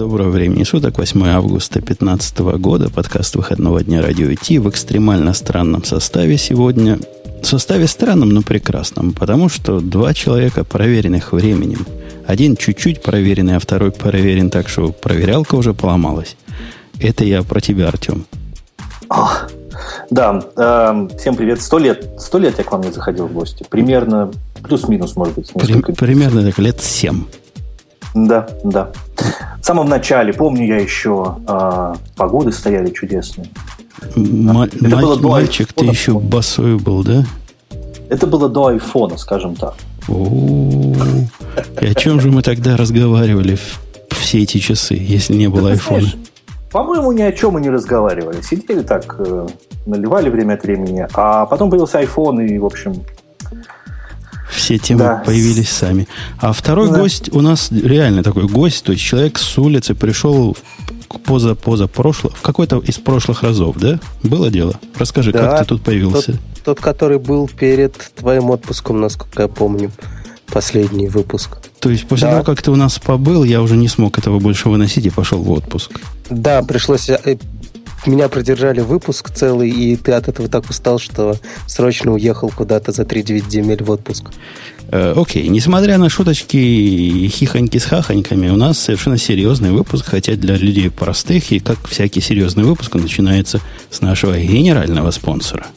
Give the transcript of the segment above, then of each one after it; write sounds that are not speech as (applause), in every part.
Доброго времени суток, 8 августа 2015 года, подкаст выходного дня радио Ти в экстремально странном составе сегодня. В составе странном, но прекрасном, потому что два человека, проверенных временем. Один чуть-чуть проверенный, а второй проверен так, что проверялка уже поломалась. Это я про тебя, Артем. Да, э, всем привет. Сто лет, сто лет я к вам не заходил в гости. Примерно, плюс-минус, может быть. При, примерно так лет семь. Да, да. В самом начале, помню я еще, э, погоды стояли чудесные. М- Это маль- было до мальчик, ты еще босой был, да? Это было до айфона, скажем так. И о чем же мы тогда разговаривали все эти часы, если не было айфона? По-моему, ни о чем мы не разговаривали. Сидели так, э, наливали время от времени, а потом появился iPhone, и, в общем... Все темы да. появились сами. А второй да. гость у нас реально такой гость, то есть человек с улицы пришел поза поза прошлого, в какой-то из прошлых разов, да? Было дело? Расскажи, да, как ты тут появился? Тот, тот, который был перед твоим отпуском, насколько я помню, последний выпуск. То есть после да. того, как ты у нас побыл, я уже не смог этого больше выносить и пошел в отпуск. Да, пришлось... Меня продержали выпуск целый, и ты от этого так устал, что срочно уехал куда-то за 3-9 земель в отпуск. Э, окей, несмотря на шуточки и хихоньки с хахоньками, у нас совершенно серьезный выпуск, хотя для людей простых, и как всякий серьезный выпуск, он начинается с нашего генерального спонсора –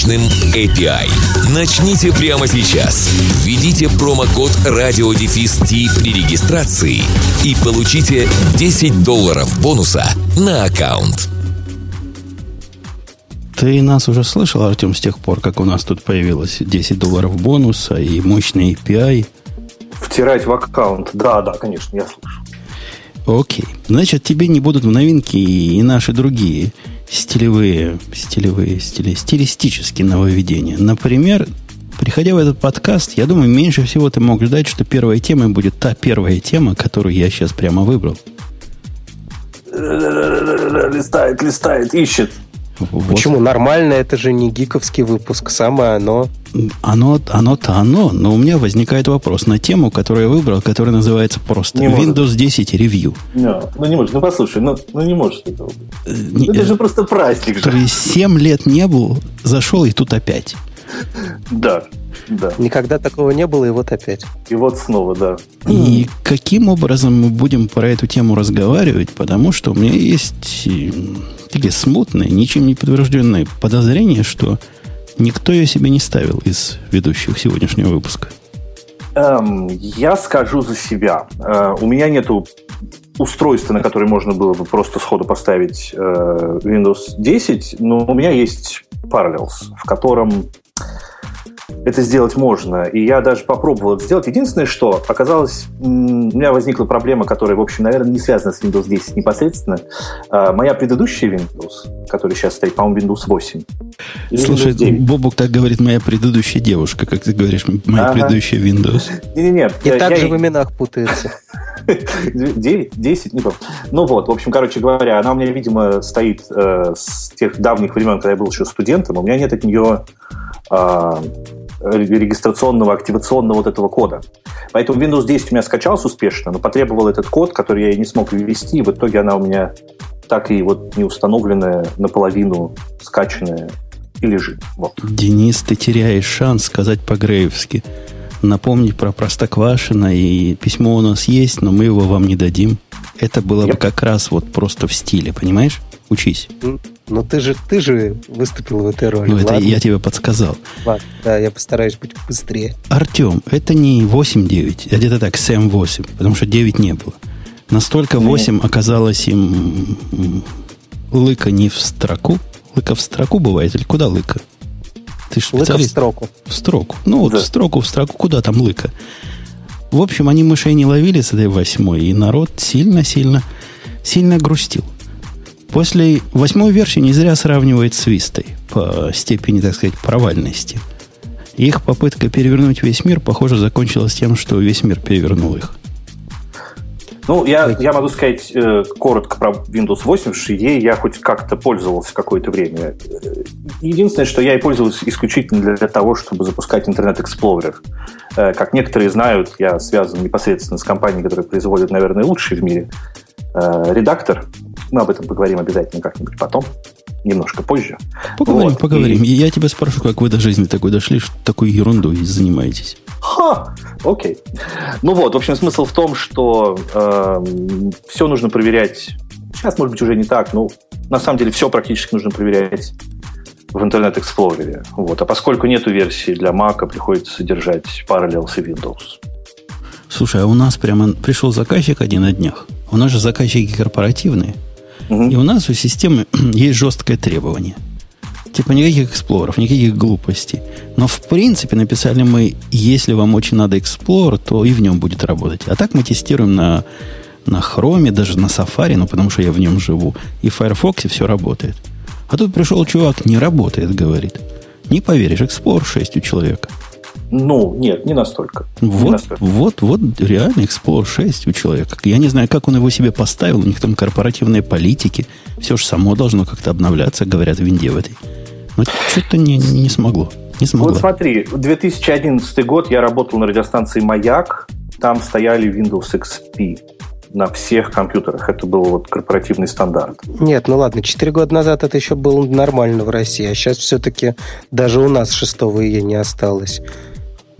мощным API. Начните прямо сейчас. Введите промокод радиодефис при регистрации и получите 10 долларов бонуса на аккаунт. Ты нас уже слышал, Артем, с тех пор, как у нас тут появилось 10 долларов бонуса и мощный API? Втирать в аккаунт. Да, да, конечно, я слышу. Окей. Значит, тебе не будут в новинки и наши другие стилевые, стилевые, стили, стилистические нововведения. Например, приходя в этот подкаст, я думаю, меньше всего ты мог ждать, что первая тема будет та первая тема, которую я сейчас прямо выбрал. Листает, листает, ищет. Вот. Почему? Нормально, это же не гиковский выпуск, самое оно. Оно, оно-то оно, но у меня возникает вопрос на тему, которую я выбрал, которая называется просто не Windows может. 10 Review. No, ну не может, ну послушай, ну, ну не может этого быть. Э, не, это же просто праздник же. То есть 7 лет не был, зашел и тут опять. Да, да. Никогда такого не было, и вот опять. И вот снова, да. И каким образом мы будем про эту тему разговаривать? Потому что у меня есть такие смутные, ничем не подтвержденные подозрения, что никто ее себе не ставил из ведущих сегодняшнего выпуска. Эм, я скажу за себя. Э, у меня нету устройства, на которое можно было бы просто сходу поставить э, Windows 10, но у меня есть Parallels, в котором это сделать можно. И я даже попробовал это сделать. Единственное, что оказалось, у меня возникла проблема, которая, в общем, наверное, не связана с Windows 10 непосредственно. А, моя предыдущая Windows, которая сейчас стоит, по-моему, Windows 8. Слушай, Бобук так говорит моя предыдущая девушка, как ты говоришь, моя ага. предыдущая Windows. Не-не-не. И я, так я... же в именах путается. (laughs) 9, 10, не помню. Ну вот, в общем, короче говоря, она у меня, видимо, стоит э, с тех давних времен, когда я был еще студентом. У меня нет от нее э, регистрационного, активационного вот этого кода. Поэтому Windows 10 у меня скачался успешно, но потребовал этот код, который я не смог ввести, и в итоге она у меня так и вот не установленная, наполовину скачанная и лежит. Вот. Денис, ты теряешь шанс сказать по-греевски. Напомнить про Простоквашино, и письмо у нас есть, но мы его вам не дадим. Это было yep. бы как раз вот просто в стиле, понимаешь? Учись. Но ты же, ты же выступил в этой роли. Ну, это ладно? я тебе подсказал. Ладно, да, я постараюсь быть быстрее. Артем, это не 8-9, а где-то так, 7-8, потому что 9 не было. Настолько 8 Нет. оказалось им лыка не в строку. Лыка в строку бывает, или куда лыка? Ты специалист. Лыка в строку. В строку. Ну, вот да. в строку, в строку, куда там лыка? В общем, они мышей не ловили с этой восьмой, и народ сильно-сильно сильно грустил. После восьмой версии не зря сравнивает с Вистой по степени, так сказать, провальности. Их попытка перевернуть весь мир, похоже, закончилась тем, что весь мир перевернул их. Ну, я, я могу сказать э, коротко про Windows 8, что ей я хоть как-то пользовался какое-то время. Единственное, что я и пользовался исключительно для, для того, чтобы запускать Internet Explorer. Э, как некоторые знают, я связан непосредственно с компанией, которая производит, наверное, лучший в мире э, редактор. Мы об этом поговорим обязательно как-нибудь потом немножко позже. Поговорим, вот. поговорим. И... Я тебя спрошу, как вы до жизни такой дошли, что такой ерундой занимаетесь. Ха, окей. Ну вот, в общем, смысл в том, что э, эм, все нужно проверять. Сейчас, может быть, уже не так, но на самом деле все практически нужно проверять в Internet Explorer. Вот. А поскольку нету версии для Mac, приходится содержать Parallels и Windows. Слушай, а у нас прямо пришел заказчик один на днях. У нас же заказчики корпоративные. Угу. И у нас у системы (clears throat) есть жесткое требование – Типа никаких эксплоров, никаких глупостей. Но в принципе написали мы, если вам очень надо эксплор, то и в нем будет работать. А так мы тестируем на, на Chrome, даже на Safari, ну потому что я в нем живу. И в Firefox все работает. А тут пришел чувак, не работает, говорит. Не поверишь, Explorer 6 у человека. Ну, нет, не настолько. Вот, не настолько. вот, вот реально Explorer 6 у человека. Я не знаю, как он его себе поставил. У них там корпоративные политики. Все же само должно как-то обновляться, говорят в Винде в этой. Но что-то не, не смогло. Не смогло. Вот смотри, 2011 год я работал на радиостанции «Маяк». Там стояли Windows XP на всех компьютерах. Это был вот корпоративный стандарт. Нет, ну ладно, 4 года назад это еще было нормально в России, а сейчас все-таки даже у нас 6 июня не осталось.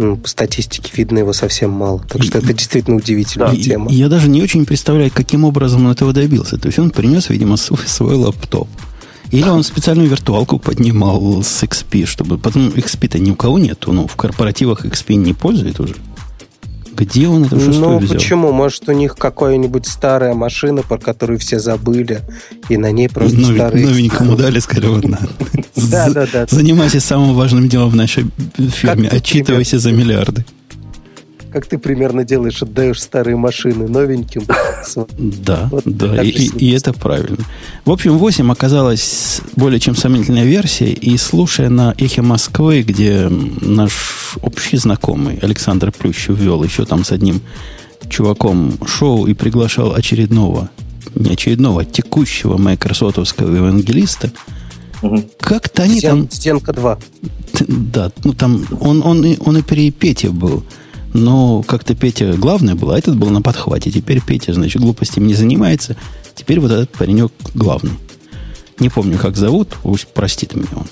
Ну, по статистике видно его совсем мало. Так что это действительно удивительная да. тема. Я даже не очень представляю, каким образом он этого добился. То есть он принес, видимо, свой, свой лаптоп. Или он специальную виртуалку поднимал с XP, чтобы... Потом XP-то ни у кого нету. Ну, в корпоративах XP не пользует уже. Где он это шестую Ну, взял? почему? Может, у них какая-нибудь старая машина, про которую все забыли, и на ней просто Новень, старые... Новенькому дали, сказали, вот на. Да, да, да. Занимайся самым важным делом в нашей фирме. Отчитывайся за миллиарды как ты примерно делаешь, отдаешь старые машины новеньким. (laughs) Да, да, и, и это правильно. В общем, 8 оказалась более чем сомнительная версия, и слушая на Эхе Москвы, где наш общий знакомый Александр Плющев вел еще там с одним чуваком шоу и приглашал очередного, не очередного, а текущего майкрософтовского евангелиста, Угу. Как-то они Стен, там... Стенка 2. (laughs) Да, ну там он, он, он, он и при Пете был. Но как-то Петя главный был, а этот был на подхвате. Теперь Петя, значит, глупостями не занимается. Теперь вот этот паренек главный. Не помню, как зовут, пусть простит меня он.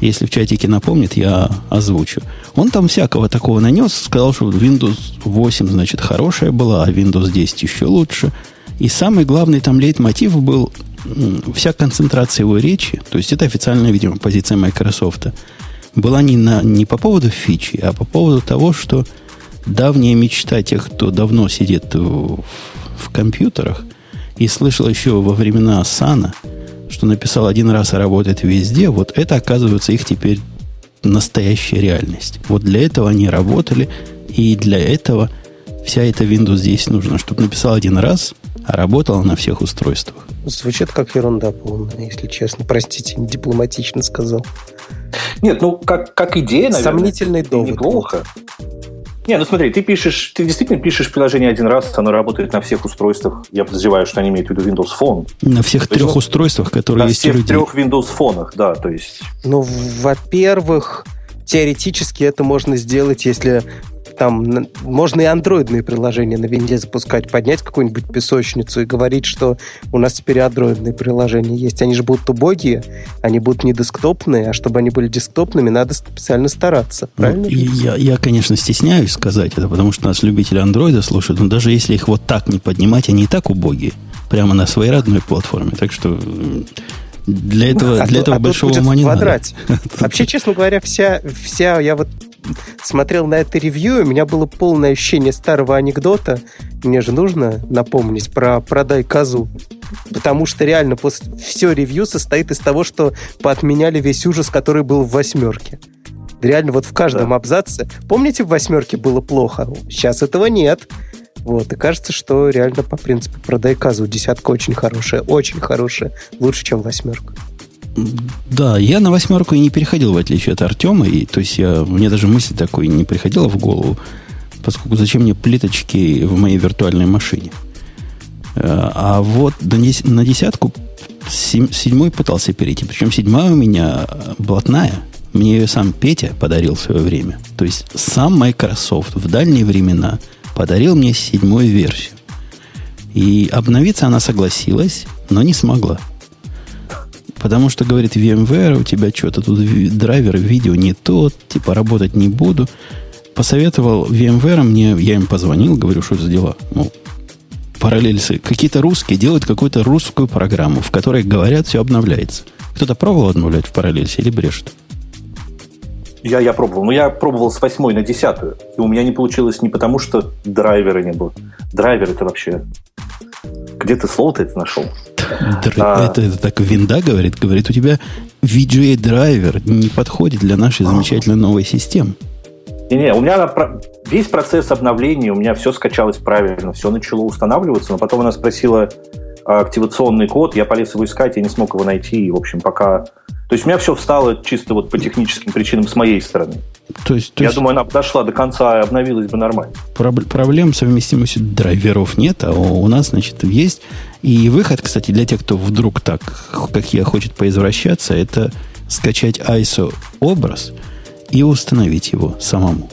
Если в чатике напомнит, я озвучу. Он там всякого такого нанес, сказал, что Windows 8, значит, хорошая была, а Windows 10 еще лучше. И самый главный там лейтмотив был вся концентрация его речи, то есть это официальная, видимо, позиция Microsoft, была не, на, не по поводу фичи, а по поводу того, что давняя мечта тех, кто давно сидит в, в компьютерах и слышал еще во времена Сана, что написал один раз и работает везде, вот это, оказывается, их теперь настоящая реальность. Вот для этого они работали, и для этого вся эта Windows здесь нужна, чтобы написал один раз, а работала на всех устройствах. Звучит как ерунда полная, если честно. Простите, дипломатично сказал. Нет, ну, как, как идея, наверное, Сомнительный довод. неплохо. Не, ну смотри, ты пишешь, ты действительно пишешь приложение один раз, оно работает на всех устройствах. Я подозреваю, что они имеют в виду Windows Phone. На всех то трех есть, устройствах, которые на есть у людей. На всех трех Windows фонах, да, то есть. Ну, во-первых, теоретически это можно сделать, если там можно и андроидные приложения на винде запускать, поднять какую-нибудь песочницу и говорить, что у нас теперь андроидные приложения есть. Они же будут убогие, они будут не десктопные, а чтобы они были десктопными, надо специально стараться. Ну, правильно? Ну, я, я, конечно, стесняюсь сказать это, потому что нас любители андроида слушают, но даже если их вот так не поднимать, они и так убогие. Прямо на своей родной платформе. Так что для этого, а для этого а большого ума не надо. (laughs) Вообще, честно говоря, вся, вся, я вот смотрел на это ревью, у меня было полное ощущение старого анекдота. Мне же нужно напомнить про «продай козу». Потому что реально после, все ревью состоит из того, что поотменяли весь ужас, который был в восьмерке Реально вот в каждом да. абзаце. Помните, в восьмерке было плохо? Сейчас этого нет. Вот, и кажется, что реально по принципу продай казу десятка очень хорошая, очень хорошая, лучше, чем восьмерка. Да, я на восьмерку и не переходил, в отличие от Артема. И, то есть я, мне даже мысль такой не приходила в голову, поскольку зачем мне плиточки в моей виртуальной машине? Э, а вот на десятку седьмой пытался перейти. Причем седьмая у меня блатная. Мне ее сам Петя подарил в свое время. То есть сам Microsoft в дальние времена подарил мне седьмую версию. И обновиться она согласилась, но не смогла. Потому что, говорит, VMware, у тебя что-то тут драйвер видео не тот, типа работать не буду. Посоветовал VMware мне, я им позвонил, говорю, что за дела. Мол, параллельсы. Какие-то русские делают какую-то русскую программу, в которой говорят, все обновляется. Кто-то пробовал обновлять в параллельсе или брешет? Я, я пробовал. Но я пробовал с восьмой на десятую. И у меня не получилось не потому, что драйвера не было. Драйвер это вообще... Где ты слово-то это нашел? Др... А... Это, это так винда говорит. Говорит, у тебя VGA драйвер не подходит для нашей замечательной новой системы. Не-не, у меня весь процесс обновления, у меня все скачалось правильно, все начало устанавливаться, но потом она спросила активационный код, я полез его искать, я не смог его найти, и, в общем, пока... То есть у меня все встало чисто вот по техническим причинам с моей стороны. То есть, то я есть... думаю, она дошла до конца и обновилась бы нормально. Проб- проблем совместимости драйверов нет, а у нас, значит, есть. И выход, кстати, для тех, кто вдруг так, как я, хочет поизвращаться, это скачать ISO образ – и установить его самому.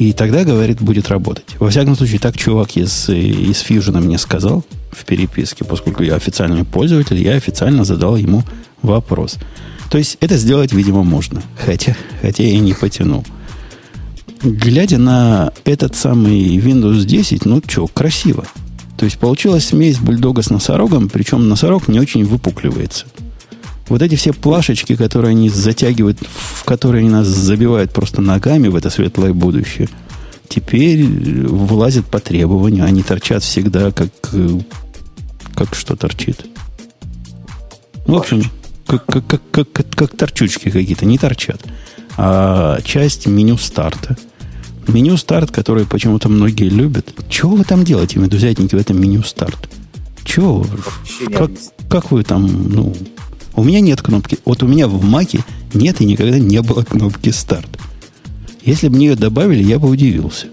И тогда, говорит, будет работать. Во всяком случае, так чувак из, из Fusion мне сказал в переписке, поскольку я официальный пользователь, я официально задал ему вопрос. То есть это сделать, видимо, можно. Хотя, хотя я не потянул. Глядя на этот самый Windows 10, ну что, красиво. То есть получилась смесь бульдога с носорогом, причем носорог не очень выпукливается. Вот эти все плашечки, которые они затягивают, в которые они нас забивают просто ногами в это светлое будущее, теперь вылазят по требованию. Они торчат всегда, как, как что торчит. В общем, как, как, как, как, как торчучки какие-то, не торчат. А часть меню старта. Меню старт, которое почему-то многие любят. Чего вы там делаете, медузятники, в этом меню старт? Чего? Как, как вы там, ну, у меня нет кнопки. Вот у меня в Маке нет и никогда не было кнопки старт. Если бы мне ее добавили, я бы удивился.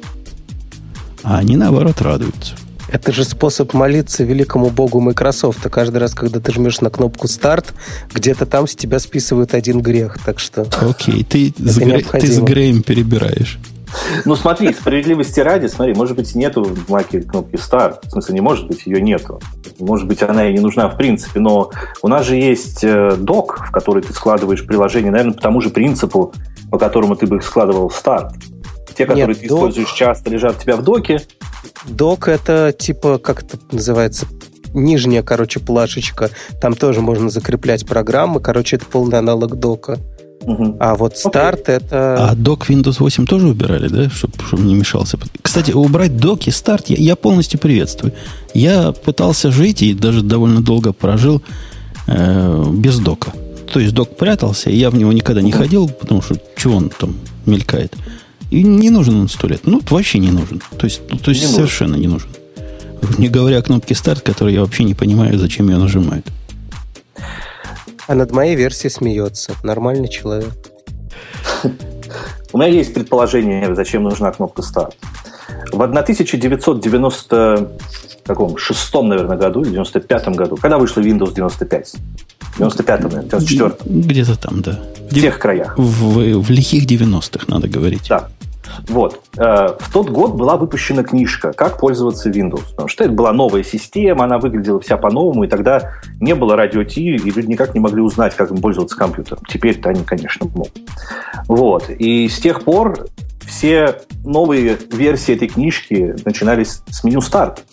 А они, наоборот, радуются. Это же способ молиться великому богу Microsoft. А каждый раз, когда ты жмешь на кнопку старт, где-то там с тебя списывают один грех. Так что... Окей, ты, с, гре... ты с Греем перебираешь. Ну, смотри, справедливости ради, смотри, может быть, нету в Маке кнопки Start. В смысле, не может быть, ее нету. Может быть, она и не нужна в принципе, но у нас же есть э, док, в который ты складываешь приложение, наверное, по тому же принципу, по которому ты бы их складывал в старт. Те, которые Нет, ты док... используешь часто, лежат у тебя в доке. Док это типа, как это называется, нижняя, короче, плашечка. Там тоже можно закреплять программы. Короче, это полный аналог дока. Угу. А вот старт okay. это... А док Windows 8 тоже убирали, да? Чтобы чтоб не мешался. Кстати, убрать док и старт я, я полностью приветствую. Я пытался жить и даже довольно долго прожил э, без дока. То есть док прятался, и я в него никогда не ходил, потому что чего он там мелькает. И не нужен он сто лет. Ну, вообще не нужен. То есть, то есть не совершенно нужен. не нужен. Не говоря о кнопке старт, которую я вообще не понимаю, зачем ее нажимают. А над моей версией смеется. Нормальный человек. У меня есть предположение, зачем нужна кнопка старт. В 1996, наверное, году, или 95 году, когда вышла Windows 95? 95 наверное, 94 Где-то там, да. В тех краях. В, в лихих 90-х, надо говорить. Да. Вот. Э, в тот год была выпущена книжка «Как пользоваться Windows». Потому что это была новая система, она выглядела вся по-новому, и тогда не было радио Ти, и люди никак не могли узнать, как им пользоваться компьютером. Теперь-то они, конечно, могут. Вот. И с тех пор все новые версии этой книжки начинались с меню «Старт».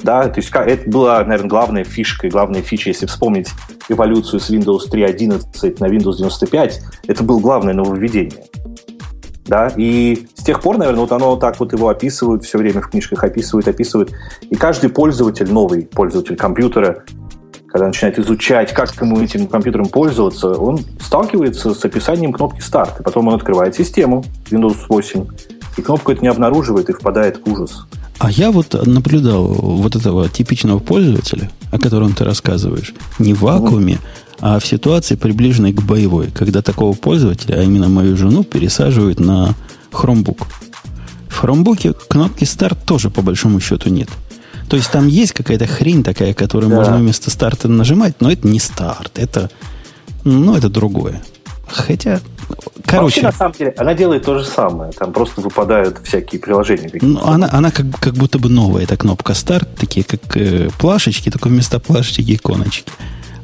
Да, то есть это была, наверное, главная фишка и главная фича, если вспомнить эволюцию с Windows 3.11 на Windows 95, это было главное нововведение да, и с тех пор, наверное, вот оно так вот его описывают, все время в книжках описывают, описывают, и каждый пользователь, новый пользователь компьютера, когда начинает изучать, как ему этим компьютером пользоваться, он сталкивается с описанием кнопки старт. И потом он открывает систему Windows 8, и кнопку это не обнаруживает и впадает в ужас. А я вот наблюдал вот этого типичного пользователя, о котором ты рассказываешь, не в вакууме, а в ситуации, приближенной к боевой, когда такого пользователя, а именно мою жену, пересаживают на Chromebook. В Chromebook кнопки старт тоже по большому счету нет. То есть там есть какая-то хрень такая, которую да. можно вместо старта нажимать, но это не старт, это, ну, это другое. Хотя, короче... Вообще, на самом деле, она делает то же самое. Там просто выпадают всякие приложения. Ну, она, она как, как будто бы новая, эта кнопка старт, такие как э, плашечки, только вместо плашечки иконочки.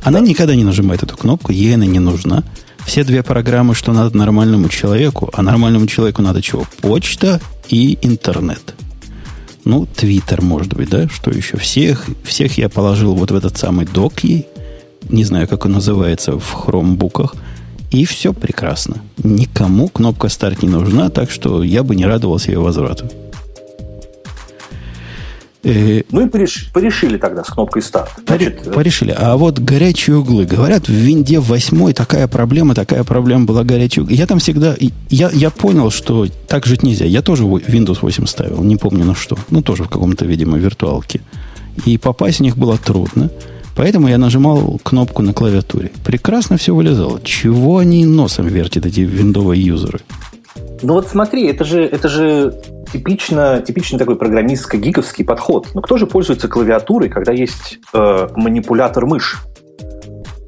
Она да. никогда не нажимает эту кнопку, ей она не нужна. Все две программы, что надо нормальному человеку, а нормальному человеку надо чего? Почта и интернет. Ну, Твиттер, может быть, да? Что еще? Всех, всех я положил вот в этот самый док ей. Не знаю, как он называется в хромбуках. И все прекрасно. Никому кнопка старт не нужна, так что я бы не радовался ее возврату. Э, ну и пореш, порешили тогда с кнопкой старт. Значит, э, порешили. А вот горячие углы. Говорят, в винде 8 такая проблема, такая проблема была углы. Я там всегда... Я, я понял, что так жить нельзя. Я тоже Windows 8 ставил, не помню на что. Ну, тоже в каком-то, видимо, виртуалке. И попасть в них было трудно. Поэтому я нажимал кнопку на клавиатуре. Прекрасно все вылезало. Чего они носом вертят, эти виндовые юзеры? Ну вот смотри, это же, это же типично, типичный такой программистско-гиковский подход. Но кто же пользуется клавиатурой, когда есть э, манипулятор мышь?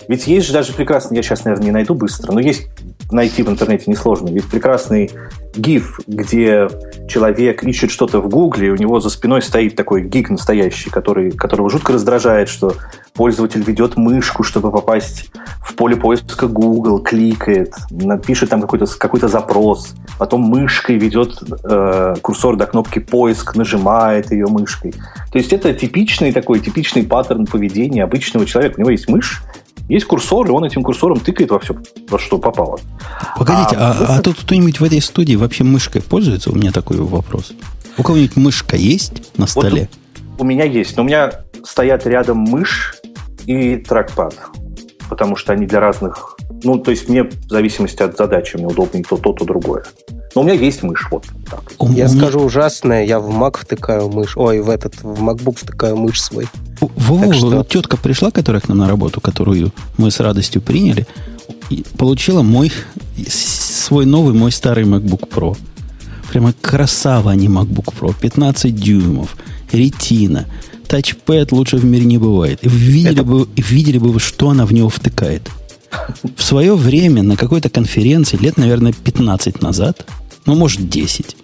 Ведь есть же даже прекрасный, я сейчас, наверное, не найду быстро, но есть найти в интернете несложно. Ведь прекрасный гиф, где человек ищет что-то в Гугле, у него за спиной стоит такой гик настоящий, который, которого жутко раздражает, что пользователь ведет мышку, чтобы попасть в поле поиска Google, кликает, напишет там какой-то какой запрос, потом мышкой ведет э, курсор до кнопки поиск, нажимает ее мышкой. То есть это типичный такой, типичный паттерн поведения обычного человека. У него есть мышь, есть курсор, и он этим курсором тыкает во все, во что попало. Погодите, а, а, а тут кто-нибудь в этой студии вообще мышкой пользуется? У меня такой вопрос. У кого-нибудь мышка есть на столе? Вот у меня есть, но у меня стоят рядом мышь и трекпад, потому что они для разных... Ну, то есть мне в зависимости от задачи, мне удобнее то, то, то, другое. Но у меня есть мышь, вот так. Я скажу ужасное, я в Mac втыкаю мышь, ой, в этот, в MacBook втыкаю мышь свой. Во, что... тетка пришла, которая к нам на работу, которую мы с радостью приняли, и получила мой свой новый, мой старый MacBook Pro. Прямо красава, а не MacBook Pro. 15 дюймов, ретина, тачпэд лучше в мире не бывает. И видели, Это... бы, видели бы вы, что она в него втыкает. В свое время на какой-то конференции, лет, наверное, 15 назад, ну, может, 10,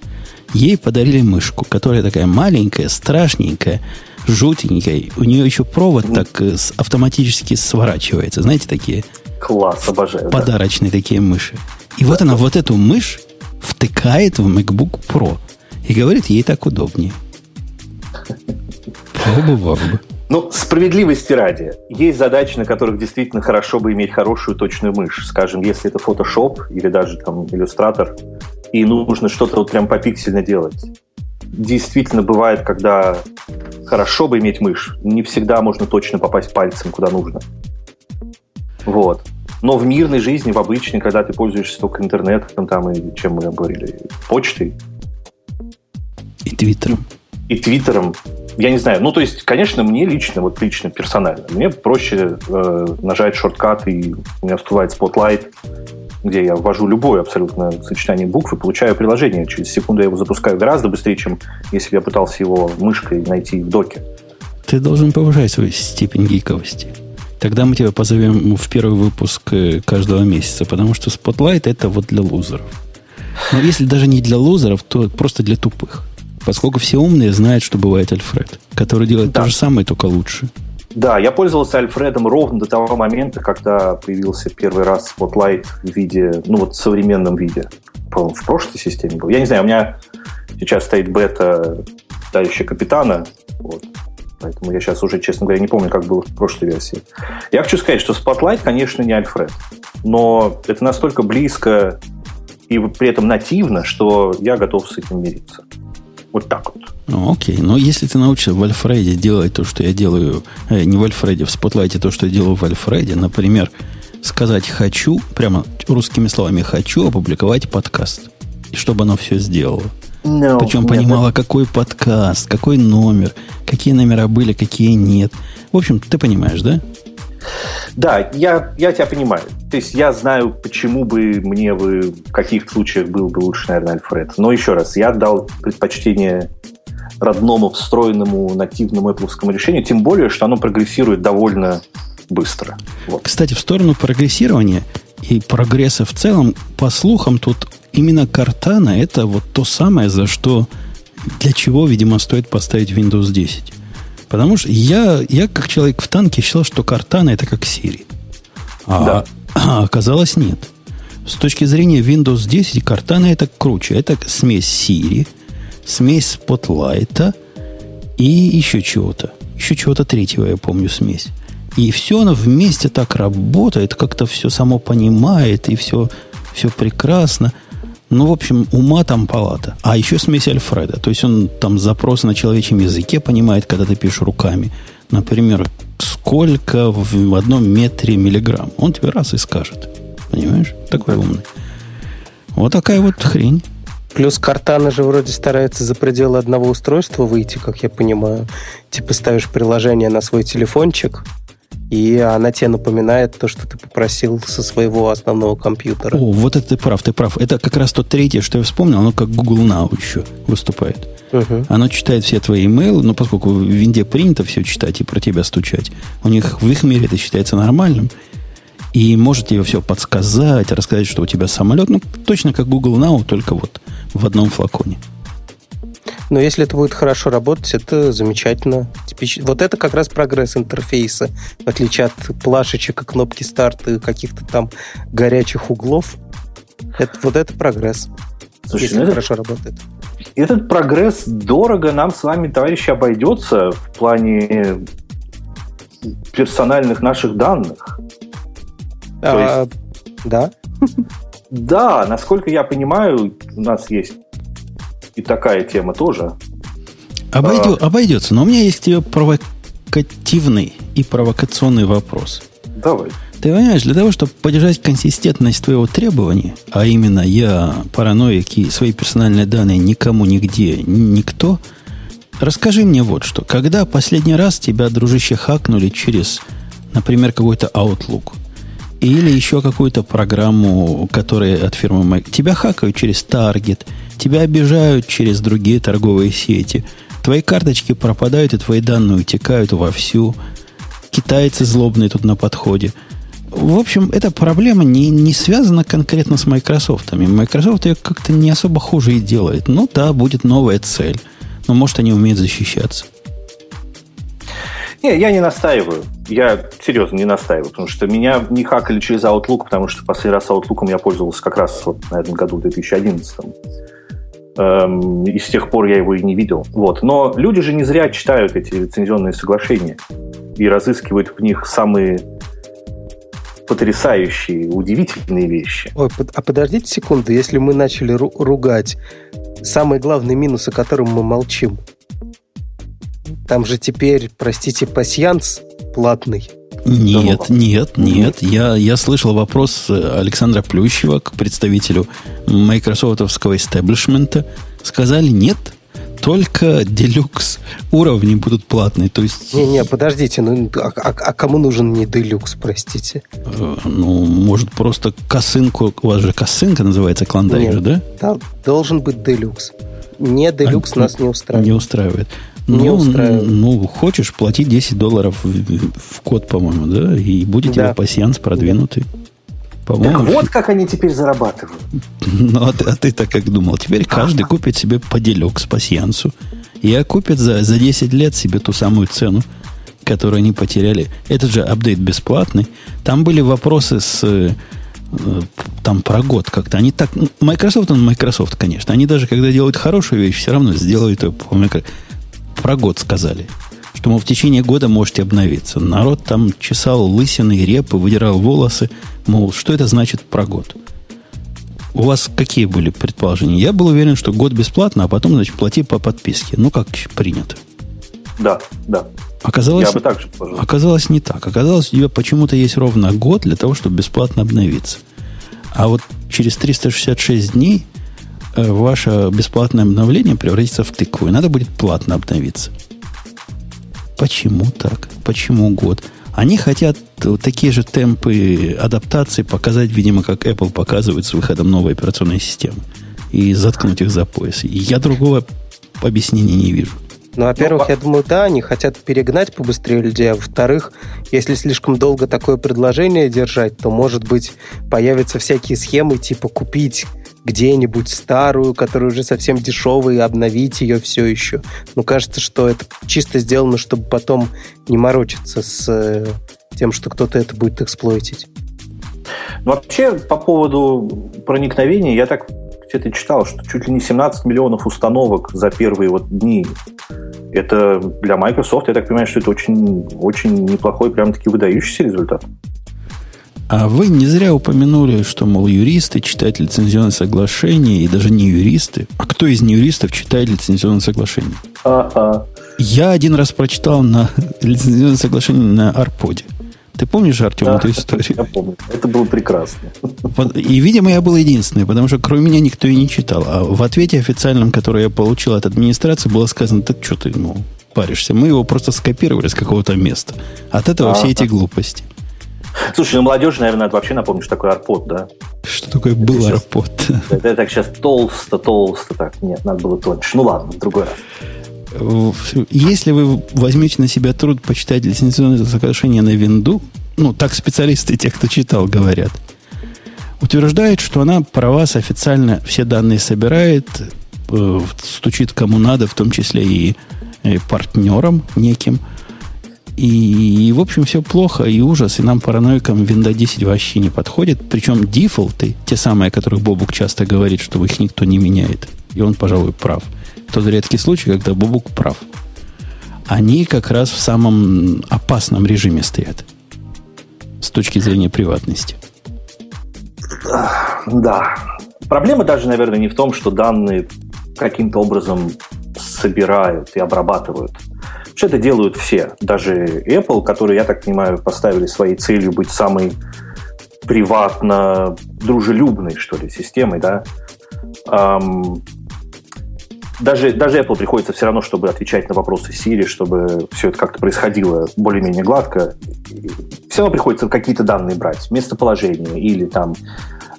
ей подарили мышку, которая такая маленькая, страшненькая, жутенькая. У нее еще провод так э, автоматически сворачивается. Знаете, такие... Класс, обожаю. Подарочные да. такие мыши. И вот она вот эту мышь втыкает в MacBook Pro. И говорит, ей так удобнее. Пробовал бы. Ну, справедливости ради, есть задачи, на которых действительно хорошо бы иметь хорошую точную мышь. Скажем, если это Photoshop или даже там Illustrator, и нужно что-то вот прям попиксельно делать. Действительно бывает, когда хорошо бы иметь мышь, не всегда можно точно попасть пальцем куда нужно. Вот. Но в мирной жизни, в обычной, когда ты пользуешься только интернетом, там, и чем мы говорили, почтой. И твиттером. И твиттером. Я не знаю. Ну, то есть, конечно, мне лично, вот лично, персонально, мне проще э, нажать шорткат, и у меня всплывает Spotlight, где я ввожу любое абсолютно сочетание букв и получаю приложение. Через секунду я его запускаю гораздо быстрее, чем если бы я пытался его мышкой найти в доке. Ты должен повышать свою степень гиковости. Тогда мы тебя позовем в первый выпуск э, каждого месяца, потому что Spotlight это вот для лузеров. Но если даже не для лузеров, то просто для тупых. Поскольку все умные знают, что бывает Альфред, который делает да. то же самое, только лучше. Да, я пользовался Альфредом ровно до того момента, когда появился первый раз Spotlight в виде, ну вот в современном виде. В прошлой системе был. Я не знаю, у меня сейчас стоит бета Тающая Капитана. Вот. Поэтому я сейчас уже, честно говоря, не помню, как было в прошлой версии. Я хочу сказать, что Spotlight, конечно, не Альфред. Но это настолько близко и при этом нативно, что я готов с этим мириться. Вот так вот. Ну, окей. Но если ты научишься в Альфреде делать то, что я делаю, э, не в Альфреде, в Спотлайте то, что я делаю в Альфреде, например, сказать «хочу», прямо русскими словами «хочу» опубликовать подкаст. И чтобы оно все сделало. No, Причем понимала, нет. какой подкаст, какой номер, какие номера были, какие нет. В общем, ты понимаешь, да? Да, я, я тебя понимаю. То есть я знаю, почему бы мне бы в каких случаях был бы лучше, наверное, Альфред. Но еще раз, я дал предпочтение родному, встроенному, нативному Apple решению, тем более, что оно прогрессирует довольно быстро. Вот. Кстати, в сторону прогрессирования и прогресса в целом, по слухам, тут именно Картана это вот то самое, за что для чего, видимо, стоит поставить Windows 10. Потому что я, я как человек в танке считал, что Картана это как Siri. А, да. а (clears throat) оказалось нет. С точки зрения Windows 10 Картана это круче. Это смесь Siri, смесь Spotlight и еще чего-то. Еще чего-то третьего, я помню, смесь. И все оно вместе так работает, как-то все само понимает, и все, все прекрасно. Ну, в общем, ума там палата. А еще смесь Альфреда. То есть он там запрос на человечьем языке понимает, когда ты пишешь руками. Например, сколько в одном метре миллиграмм. Он тебе раз и скажет. Понимаешь? Такой умный. Вот такая вот хрень. Плюс Картана же вроде старается за пределы одного устройства выйти, как я понимаю. Типа ставишь приложение на свой телефончик, и она тебе напоминает то, что ты попросил со своего основного компьютера. О, вот это ты прав, ты прав. Это как раз то третье, что я вспомнил, оно как Google Now еще выступает. Угу. Оно читает все твои имейлы, но поскольку в Винде принято все читать и про тебя стучать, у них в их мире это считается нормальным. И может тебе все подсказать, рассказать, что у тебя самолет. Ну, точно как Google Now, только вот в одном флаконе. Но если это будет хорошо работать, это замечательно. Типич... Вот это как раз прогресс интерфейса, в отличие от плашечек и кнопки старта и каких-то там горячих углов. Это, вот это прогресс, Слушай, если ну это, хорошо работает. Этот прогресс дорого нам с вами, товарищи, обойдется в плане персональных наших данных. А, есть... Да? (laughs) Да, насколько я понимаю, у нас есть и такая тема тоже. Обойдет, а, обойдется. Но у меня есть к тебе провокативный и провокационный вопрос. Давай. Ты понимаешь, для того, чтобы поддержать консистентность твоего требования, а именно я параноик и свои персональные данные никому, нигде, никто, расскажи мне вот что. Когда последний раз тебя, дружище, хакнули через, например, какой-то Outlook, или еще какую-то программу, которая от фирмы. Тебя хакают через Target, тебя обижают через другие торговые сети. Твои карточки пропадают, и твои данные утекают вовсю. Китайцы злобные тут на подходе. В общем, эта проблема не, не связана конкретно с Microsoft. Microsoft ее как-то не особо хуже и делает. Ну да, будет новая цель. Но может они умеют защищаться. Не, я не настаиваю. Я серьезно не настаиваю, потому что меня не хакали через Outlook, потому что последний раз Outlook я пользовался как раз вот этом году, в 2011. Эм, и с тех пор я его и не видел. Вот. Но люди же не зря читают эти лицензионные соглашения и разыскивают в них самые потрясающие, удивительные вещи. Ой, а подождите секунду, если мы начали ру- ругать самый главный минус, о котором мы молчим, там же теперь, простите, пасьянс платный. Нет, нет, нет. Я, я слышал вопрос Александра Плющева к представителю майкрософтовского истеблишмента. Сказали нет, только делюкс уровни будут платные. То есть... Не-не, подождите, ну, а, а, а кому нужен не делюкс, простите? Э, ну, может, просто косынку, у вас же косынка называется клондайк да? Да, должен быть делюкс. Не делюкс а, нас не устраивает. Не устраивает не ну, устраивает. Ну, хочешь, плати 10 долларов в, в код, по-моему, да, и будет да. тебе пассианс продвинутый. По-моему. Так вот как они теперь зарабатывают. Ну, а ты, а ты так как думал. Теперь каждый купит себе поделек с пассиансу. И купит за, за 10 лет себе ту самую цену, которую они потеряли. Этот же апдейт бесплатный. Там были вопросы с э, там про год как-то. Они так... Microsoft, он Microsoft, конечно. Они даже, когда делают хорошую вещь, все равно сделают ее по про год сказали. Что, мол, в течение года можете обновиться. Народ там чесал лысины, репы, выдирал волосы. Мол, что это значит про год? у вас какие были предположения? Я был уверен, что год бесплатно, а потом, значит, плати по подписке. Ну, как принято. Да, да. Оказалось, Я бы так же положил. оказалось не так. Оказалось, у тебя почему-то есть ровно год для того, чтобы бесплатно обновиться. А вот через 366 дней ваше бесплатное обновление превратится в тыкву, и надо будет платно обновиться. Почему так? Почему год? Они хотят такие же темпы адаптации показать, видимо, как Apple показывает с выходом новой операционной системы. И заткнуть их за пояс. Я другого объяснения не вижу. Ну, во-первых, я думаю, да, они хотят перегнать побыстрее людей, а во-вторых, если слишком долго такое предложение держать, то, может быть, появятся всякие схемы, типа купить где-нибудь старую, которая уже совсем дешевая, и обновить ее все еще. Ну, кажется, что это чисто сделано, чтобы потом не морочиться с э, тем, что кто-то это будет эксплойтить. Вообще, по поводу проникновения, я так где-то читал, что чуть ли не 17 миллионов установок за первые вот дни. Это для Microsoft, я так понимаю, что это очень, очень неплохой, прям-таки выдающийся результат. А вы не зря упомянули, что, мол, юристы читают лицензионное соглашение, и даже не юристы. А кто из неюристов читает лицензионное соглашение? Ага. Я один раз прочитал на (laughs) лицензионное соглашение на Арподе. Ты помнишь, Артем, Да, эту историю? Я помню. Это было прекрасно. И, видимо, я был единственный, потому что кроме меня никто и не читал. А в ответе официальном, который я получил от администрации, было сказано, так что ты, ну, паришься? Мы его просто скопировали с какого-то места. От этого все Ага. эти глупости. Слушай, ну молодежи, наверное, надо вообще напомнить, что такое арпод, да? Что такое был сейчас- Арпод? Это я так сейчас толсто, толсто так. Нет, надо было тоньше. Ну ладно, в другой раз. Если вы возьмете на себя труд почитать лицензионное соглашение на винду, ну, так специалисты, те, кто читал, говорят, утверждают, что она про вас официально все данные собирает, э, стучит кому надо, в том числе и партнерам неким. И, и, в общем, все плохо и ужас, и нам, параноикам, винда 10 вообще не подходит. Причем дефолты, те самые, о которых Бобук часто говорит, что их никто не меняет. И он, пожалуй, прав. Тот редкий случай, когда Бобук прав. Они как раз в самом опасном режиме стоят. С точки зрения приватности. Да. Проблема даже, наверное, не в том, что данные каким-то образом собирают и обрабатывают. Вообще это делают все. Даже Apple, которые, я так понимаю, поставили своей целью быть самой приватно дружелюбной, что ли, системой, да. Ам, даже, даже Apple приходится все равно, чтобы отвечать на вопросы Siri, чтобы все это как-то происходило более-менее гладко. Все равно приходится какие-то данные брать, местоположение или там,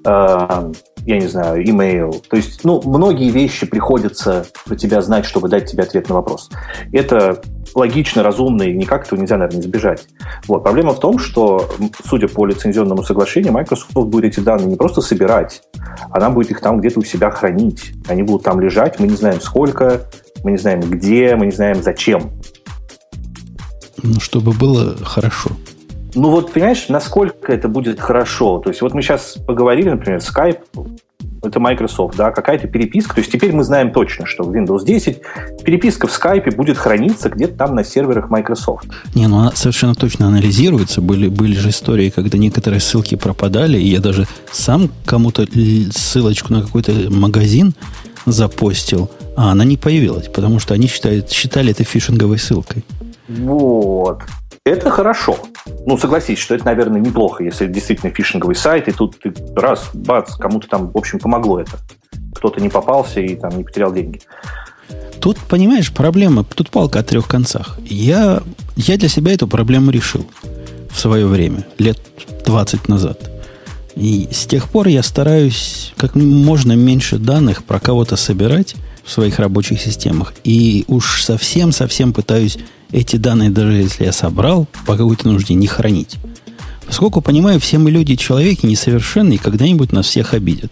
э, я не знаю, email. То есть, ну, многие вещи приходится про тебя знать, чтобы дать тебе ответ на вопрос. Это логично, разумно, и никак этого нельзя, наверное, избежать. Вот. Проблема в том, что, судя по лицензионному соглашению, Microsoft будет эти данные не просто собирать, она будет их там где-то у себя хранить. Они будут там лежать, мы не знаем сколько, мы не знаем где, мы не знаем зачем. Ну, чтобы было хорошо. Ну вот, понимаешь, насколько это будет хорошо. То есть вот мы сейчас поговорили, например, Skype, это Microsoft, да, какая-то переписка. То есть теперь мы знаем точно, что в Windows 10 переписка в Skype будет храниться где-то там на серверах Microsoft. Не, ну она совершенно точно анализируется. Были, были же истории, когда некоторые ссылки пропадали, и я даже сам кому-то ссылочку на какой-то магазин запостил, а она не появилась, потому что они считают, считали это фишинговой ссылкой. Вот. Это хорошо. Ну, согласись, что это, наверное, неплохо, если это действительно фишинговый сайт, и тут ты раз, бац, кому-то там, в общем, помогло это. Кто-то не попался и там не потерял деньги. Тут, понимаешь, проблема, тут палка о трех концах. Я, я для себя эту проблему решил в свое время, лет 20 назад. И с тех пор я стараюсь как можно меньше данных про кого-то собирать в своих рабочих системах. И уж совсем-совсем пытаюсь эти данные, даже если я собрал, по какой-то нужде не хранить. Поскольку, понимаю, все мы люди, человеки несовершенные, когда-нибудь нас всех обидят.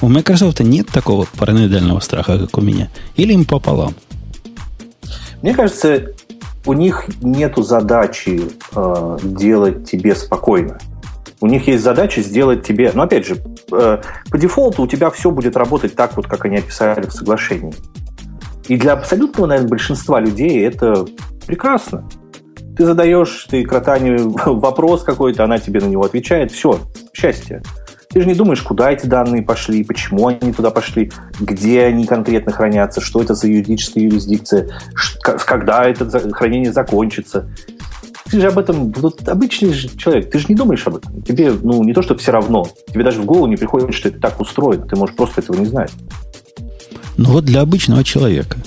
У Microsoft нет такого параноидального страха, как у меня. Или им пополам. Мне кажется, у них нету задачи э, делать тебе спокойно. У них есть задача сделать тебе... Но опять же, э, по дефолту у тебя все будет работать так, вот как они описали в соглашении. И для абсолютного, наверное, большинства людей это прекрасно. Ты задаешь, ты кротанию (laughs) вопрос какой-то, она тебе на него отвечает. Все, счастье. Ты же не думаешь, куда эти данные пошли, почему они туда пошли, где они конкретно хранятся, что это за юридическая юрисдикция, когда это хранение закончится. Ты же об этом, вот обычный же человек, ты же не думаешь об этом. Тебе, ну, не то, что все равно, тебе даже в голову не приходит, что это так устроено, ты можешь просто этого не знать. Ну вот для обычного человека.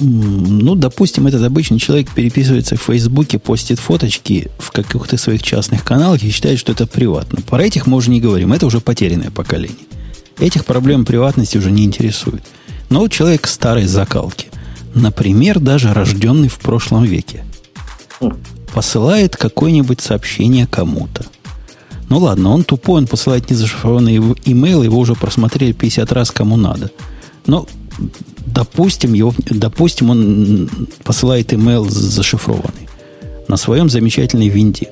Ну, допустим, этот обычный человек переписывается в Фейсбуке, постит фоточки в каких-то своих частных каналах и считает, что это приватно. Про этих мы уже не говорим, это уже потерянное поколение. Этих проблем приватности уже не интересует. Но человек старой закалки, например, даже рожденный в прошлом веке, посылает какое-нибудь сообщение кому-то. Ну ладно, он тупой, он посылает незашифрованный имейл, его уже просмотрели 50 раз кому надо. Но допустим, его, допустим, он посылает имейл зашифрованный на своем замечательной винде.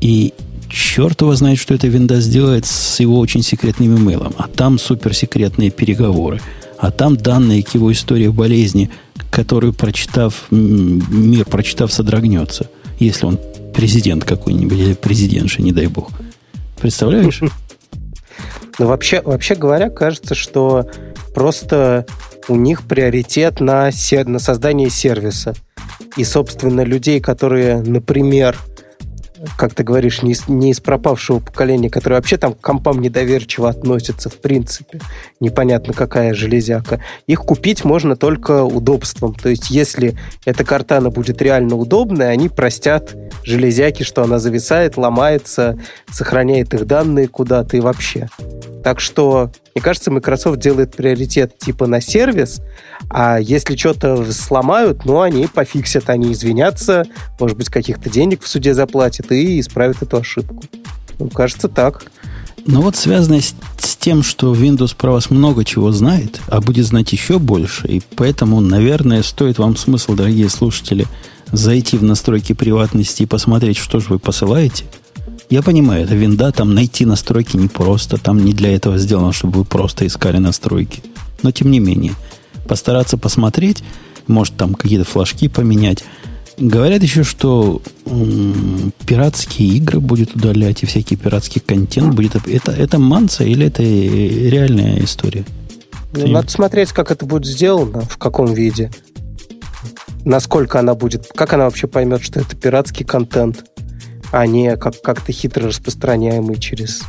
И черт его знает, что эта винда сделает с его очень секретным имейлом. А там суперсекретные переговоры. А там данные к его истории болезни, которую, прочитав, мир, прочитав, содрогнется. Если он президент какой-нибудь или президентша, не дай бог. Представляешь? Ну, вообще, вообще говоря, кажется, что просто у них приоритет на, сер- на создание сервиса. И, собственно, людей, которые, например, как ты говоришь, не из, не из пропавшего поколения, которые вообще там к компам недоверчиво относятся, в принципе. Непонятно, какая железяка. Их купить можно только удобством. То есть, если эта картана будет реально удобная, они простят железяки, что она зависает, ломается, сохраняет их данные куда-то и вообще. Так что, мне кажется, Microsoft делает приоритет типа на сервис, а если что-то сломают, ну, они пофиксят, они извинятся, может быть, каких-то денег в суде заплатят и исправят эту ошибку. Ну, кажется, так. Ну вот связано с, с тем, что Windows про вас много чего знает, а будет знать еще больше, и поэтому, наверное, стоит вам смысл, дорогие слушатели, зайти в настройки приватности и посмотреть, что же вы посылаете – я понимаю, это винда, там найти настройки непросто, там не для этого сделано, чтобы вы просто искали настройки. Но тем не менее, постараться посмотреть, может там какие-то флажки поменять. Говорят еще, что м, пиратские игры будет удалять и всякий пиратский контент будет. Это, это манса или это реальная история? Ну, надо смотреть, как это будет сделано, в каком виде. Насколько она будет, как она вообще поймет, что это пиратский контент а не как, как-то хитро распространяемый через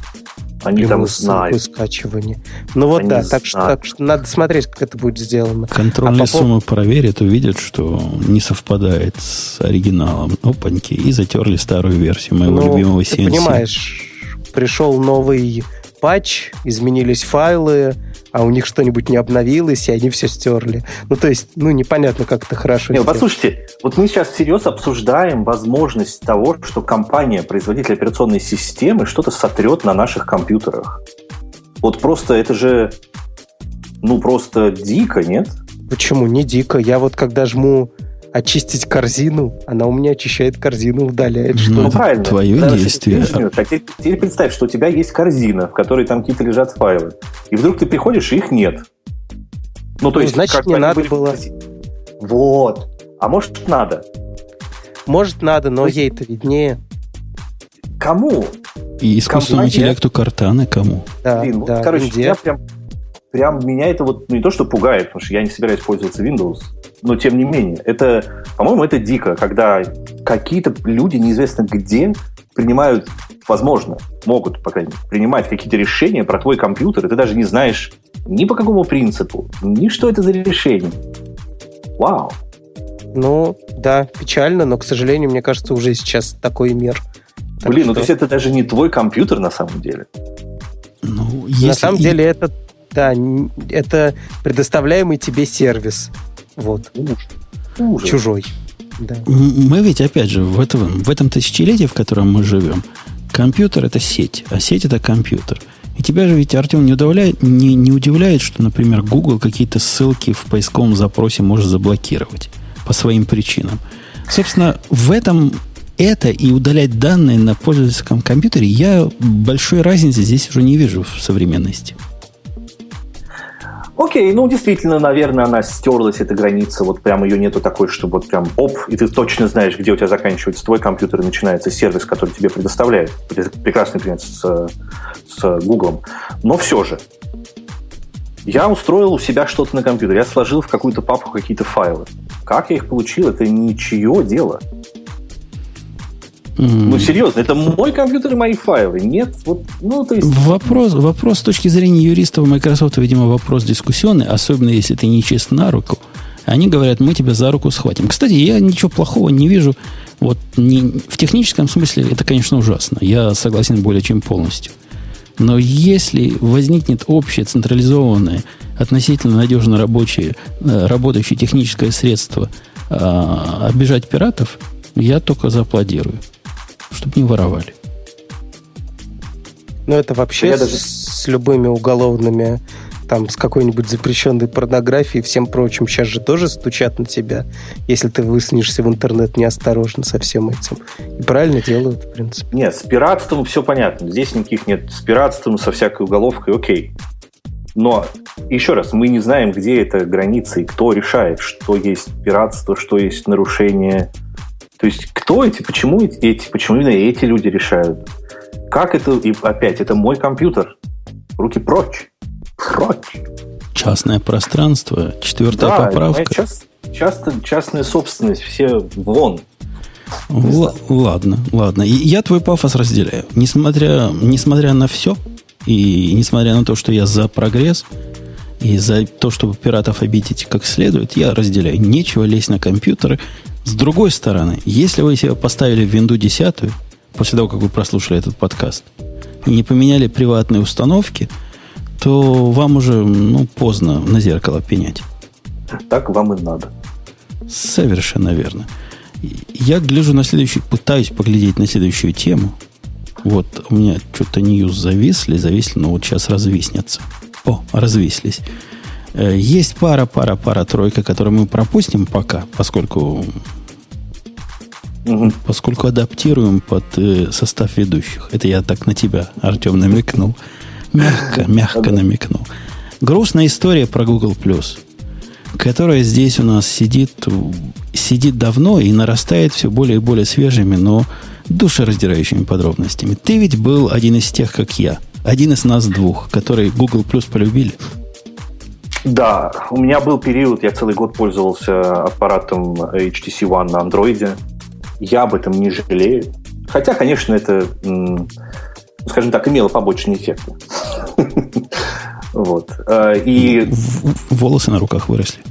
они там знают. скачивание. Ну вот Они да, так что, так что надо смотреть, как это будет сделано. Контрольные а суммы по... проверят, увидят, что не совпадает с оригиналом. Опаньки. И затерли старую версию моего ну, любимого CNC. Ты понимаешь, пришел новый патч, изменились файлы, а у них что-нибудь не обновилось, и они все стерли. Ну, то есть, ну, непонятно, как это хорошо. Нет, послушайте, вот мы сейчас всерьез обсуждаем возможность того, что компания, производитель операционной системы, что-то сотрет на наших компьютерах. Вот просто это же, ну, просто дико, нет? Почему? Не дико. Я вот когда жму очистить корзину, она у меня очищает корзину, удаляет. Что ну, правильно. Твое да, действие. Так, теперь, теперь представь, что у тебя есть корзина, в которой там какие-то лежат файлы. И вдруг ты приходишь, и их нет. Ну, то ну, есть, значит, не надо было. Вот. А может, надо? Может, надо, но есть... ей-то виднее. Кому? И искусственному Компания... интеллекту Картана кому? Да, Блин, да, вот, короче, я прям прям меня это вот ну, не то, что пугает, потому что я не собираюсь пользоваться Windows, но тем не менее, это, по-моему, это дико, когда какие-то люди неизвестно где принимают, возможно, могут, по крайней мере, принимать какие-то решения про твой компьютер, и ты даже не знаешь ни по какому принципу, ни что это за решение. Вау. Ну, да, печально, но, к сожалению, мне кажется, уже сейчас такой мир. Так Блин, что... ну то есть это даже не твой компьютер на самом деле. Ну, если... На самом деле это да, это предоставляемый тебе сервис. Вот. Ужас. Чужой. Да. Мы ведь, опять же, в этом, в этом тысячелетии, в котором мы живем, компьютер это сеть, а сеть это компьютер. И тебя же ведь, Артем, не, удивляет, не, не удивляет, что, например, Google какие-то ссылки в поисковом запросе может заблокировать по своим причинам. Собственно, в этом это и удалять данные на пользовательском компьютере я большой разницы здесь уже не вижу в современности. Окей, ну действительно, наверное, она стерлась, эта граница, вот прям ее нету такой, что вот прям оп, и ты точно знаешь, где у тебя заканчивается твой компьютер и начинается сервис, который тебе предоставляет. Прекрасный пример с, с Google. Но все же, я устроил у себя что-то на компьютере, я сложил в какую-то папку какие-то файлы. Как я их получил, это ничье дело. Ну, серьезно, это мой компьютер и мои файлы. Нет, вот, ну, то есть... Вопрос, вопрос с точки зрения юристов Microsoft, видимо, вопрос дискуссионный, особенно если ты не чист на руку. Они говорят, мы тебя за руку схватим. Кстати, я ничего плохого не вижу. Вот не, в техническом смысле это, конечно, ужасно. Я согласен более чем полностью. Но если возникнет общее централизованное, относительно надежно рабочее, э, работающее техническое средство а, обижать пиратов, я только зааплодирую чтобы не воровали. Ну, это вообще Я даже... с любыми уголовными, там, с какой-нибудь запрещенной порнографией и всем прочим, сейчас же тоже стучат на тебя, если ты выснешься в интернет неосторожно со всем этим. И правильно делают, в принципе. Нет, с пиратством все понятно. Здесь никаких нет. С пиратством, со всякой уголовкой, окей. Но, еще раз, мы не знаем, где эта граница и кто решает, что есть пиратство, что есть нарушение то есть кто эти, почему эти, почему именно эти люди решают? Как это, и опять, это мой компьютер. Руки прочь. Прочь. Частное пространство, четвертая да, поправка. Част, часто частная собственность, все вон. Л- ладно, ладно. Я твой пафос разделяю. Несмотря, несмотря на все, и несмотря на то, что я за прогресс, и за то, чтобы пиратов обидеть как следует, я разделяю. Нечего лезть на компьютеры, с другой стороны, если вы себе поставили в Windows 10, после того, как вы прослушали этот подкаст, и не поменяли приватные установки, то вам уже ну, поздно на зеркало пенять. Так вам и надо. Совершенно верно. Я гляжу на следующий, пытаюсь поглядеть на следующую тему. Вот у меня что-то ньюс зависли, зависли, но вот сейчас развиснется. О, развислись. Э, есть пара, пара, пара, тройка, которую мы пропустим пока, поскольку угу. поскольку адаптируем под э, состав ведущих. Это я так на тебя, Артем, намекнул. Мягко, мягко намекнул. Грустная история про Google которая здесь у нас сидит, сидит давно и нарастает все более и более свежими, но душераздирающими подробностями. Ты ведь был один из тех, как я. Один из нас двух, которые Google Plus полюбили. Да, у меня был период, я целый год пользовался аппаратом HTC One на андроиде. Я об этом не жалею. Хотя, конечно, это, скажем так, имело побочные эффекты. (laughs) Вот. Э, и... Волосы на руках выросли.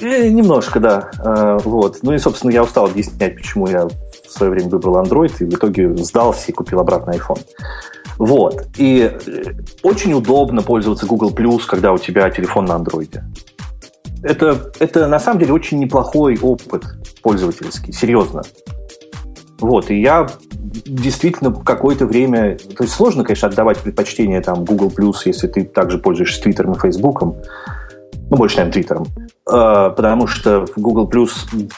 Э, немножко, да. Э, вот. Ну и, собственно, я устал объяснять, почему я в свое время выбрал Android и в итоге сдался и купил обратно iPhone. Вот. И э, очень удобно пользоваться Google Plus, когда у тебя телефон на андроиде. Это, это на самом деле очень неплохой опыт пользовательский, серьезно. Вот, и я действительно какое-то время... То есть сложно, конечно, отдавать предпочтение там Google если ты также пользуешься Твиттером и Фейсбуком. Ну, больше, наверное, Твиттером. Э, потому что в Google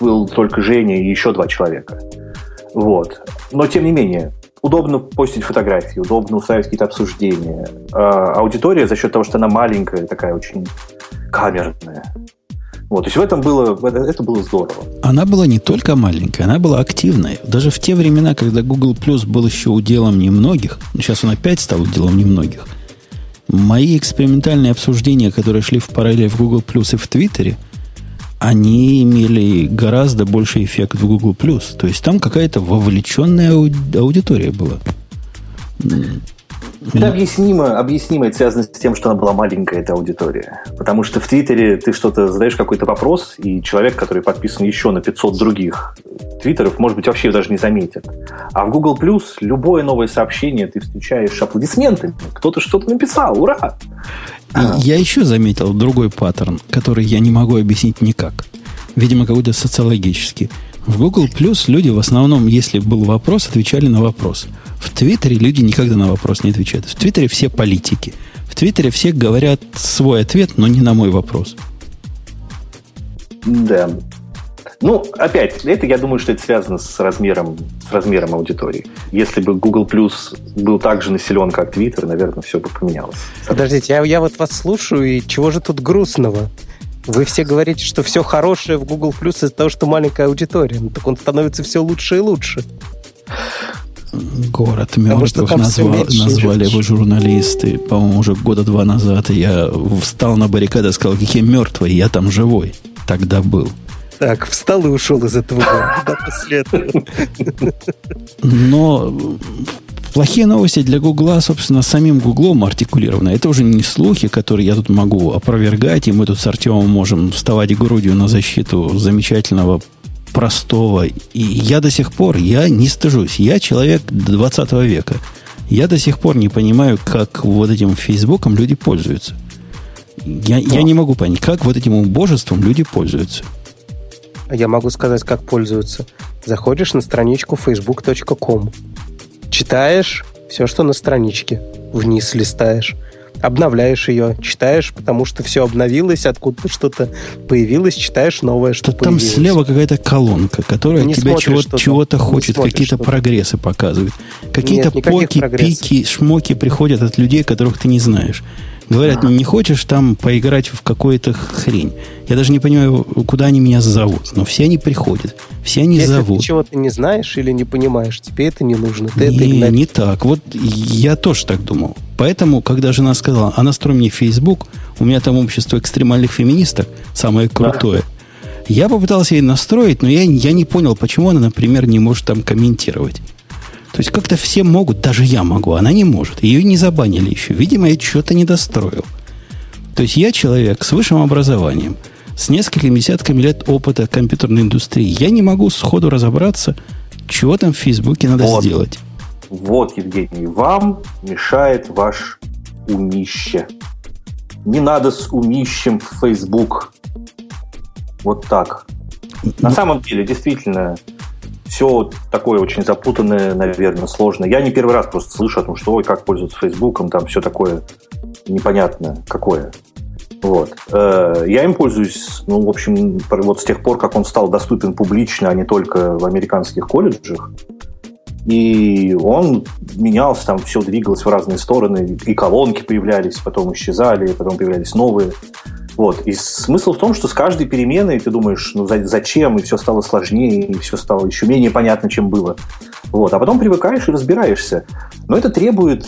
был только Женя и еще два человека. Вот. Но, тем не менее, удобно постить фотографии, удобно устраивать какие-то обсуждения. А аудитория за счет того, что она маленькая, такая очень камерная. Вот, то есть в этом было, это было здорово. Она была не только маленькая, она была активная. Даже в те времена, когда Google Plus был еще уделом немногих, сейчас он опять стал уделом немногих, мои экспериментальные обсуждения, которые шли в параллель в Google Plus и в Твиттере, они имели гораздо больший эффект в Google+. То есть там какая-то вовлеченная аудитория была. Это объяснимо, объяснимо, это связано с тем, что она была маленькая, эта аудитория. Потому что в Твиттере ты что-то задаешь какой-то вопрос, и человек, который подписан еще на 500 других твиттеров, может быть, вообще даже не заметит. А в Google Plus любое новое сообщение ты встречаешь аплодисментами. Кто-то что-то написал, ура! Я еще заметил другой паттерн, который я не могу объяснить никак. Видимо, какой-то социологический. В Google Plus люди в основном, если был вопрос, отвечали на вопрос. В Твиттере люди никогда на вопрос не отвечают. В Твиттере все политики. В Твиттере все говорят свой ответ, но не на мой вопрос. Да. Ну, опять, это я думаю, что это связано с размером, с размером аудитории. Если бы Google Plus был так же населен, как Twitter, наверное, все бы поменялось. Подождите, я, я вот вас слушаю, и чего же тут грустного? Вы все говорите, что все хорошее в Google Plus из-за того, что маленькая аудитория. Ну, так он становится все лучше и лучше. Город мертвых назвал, назвали его журналисты, по-моему, уже года два назад. Я встал на баррикады и сказал, какие мертвые, я там живой. Тогда был. Так, встал и ушел из этого города после этого. Но плохие новости для Гугла, собственно, самим Гуглом артикулированы. Это уже не слухи, которые я тут могу опровергать, и мы тут с Артемом можем вставать грудью на защиту замечательного простого. И я до сих пор, я не стыжусь. Я человек 20 века. Я до сих пор не понимаю, как вот этим Фейсбуком люди пользуются. Я, я не могу понять, как вот этим убожеством люди пользуются. Я могу сказать, как пользуются. Заходишь на страничку facebook.com, читаешь все, что на страничке, вниз листаешь обновляешь ее, читаешь, потому что все обновилось, откуда-то что-то появилось, читаешь новое, что Тут Там слева какая-то колонка, которая не тебя чего-то, чего-то хочет, какие-то прогрессы показывает. Какие-то поки, пики, шмоки приходят от людей, которых ты не знаешь. Говорят, не хочешь там поиграть в какую-то хрень. Я даже не понимаю, куда они меня зовут. Но все они приходят. Все они Если зовут. Если чего-то не знаешь или не понимаешь, тебе это не нужно. Ты не, это не так. Вот я тоже так думал. Поэтому, когда жена сказала, а настрой мне Facebook, у меня там общество экстремальных феминисток, самое крутое. Да. Я попытался ей настроить, но я, я не понял, почему она, например, не может там комментировать. То есть как-то все могут, даже я могу, она не может. Ее не забанили еще. Видимо, я что-то не достроил. То есть я человек с высшим образованием, с несколькими десятками лет опыта компьютерной индустрии. Я не могу сходу разобраться, чего там в Фейсбуке надо вот. сделать. Вот, Евгений, вам мешает ваш умище. Не надо с умищем в Facebook. Вот так. На ну, самом деле, действительно, все такое очень запутанное, наверное, сложное. Я не первый раз просто слышу о том, что ой, как пользоваться Фейсбуком, там все такое непонятное какое. Вот. Э, я им пользуюсь, ну, в общем, вот с тех пор, как он стал доступен публично, а не только в американских колледжах. И он менялся, там все двигалось в разные стороны, и колонки появлялись, потом исчезали, потом появлялись новые. Вот. И смысл в том, что с каждой переменой ты думаешь, ну зачем, и все стало сложнее, и все стало еще менее понятно, чем было. Вот. А потом привыкаешь и разбираешься. Но это требует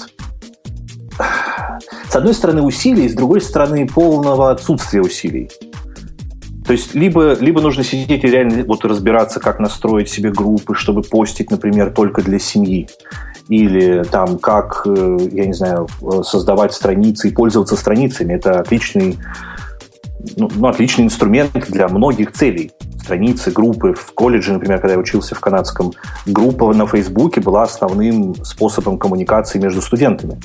с одной стороны усилий, с другой стороны полного отсутствия усилий. То есть либо, либо нужно сидеть и реально вот разбираться, как настроить себе группы, чтобы постить, например, только для семьи. Или там как, э, я не знаю, создавать страницы и пользоваться страницами. Это отличный ну, ну, отличный инструмент для многих целей. Страницы, группы. В колледже, например, когда я учился в канадском, группа на Фейсбуке была основным способом коммуникации между студентами.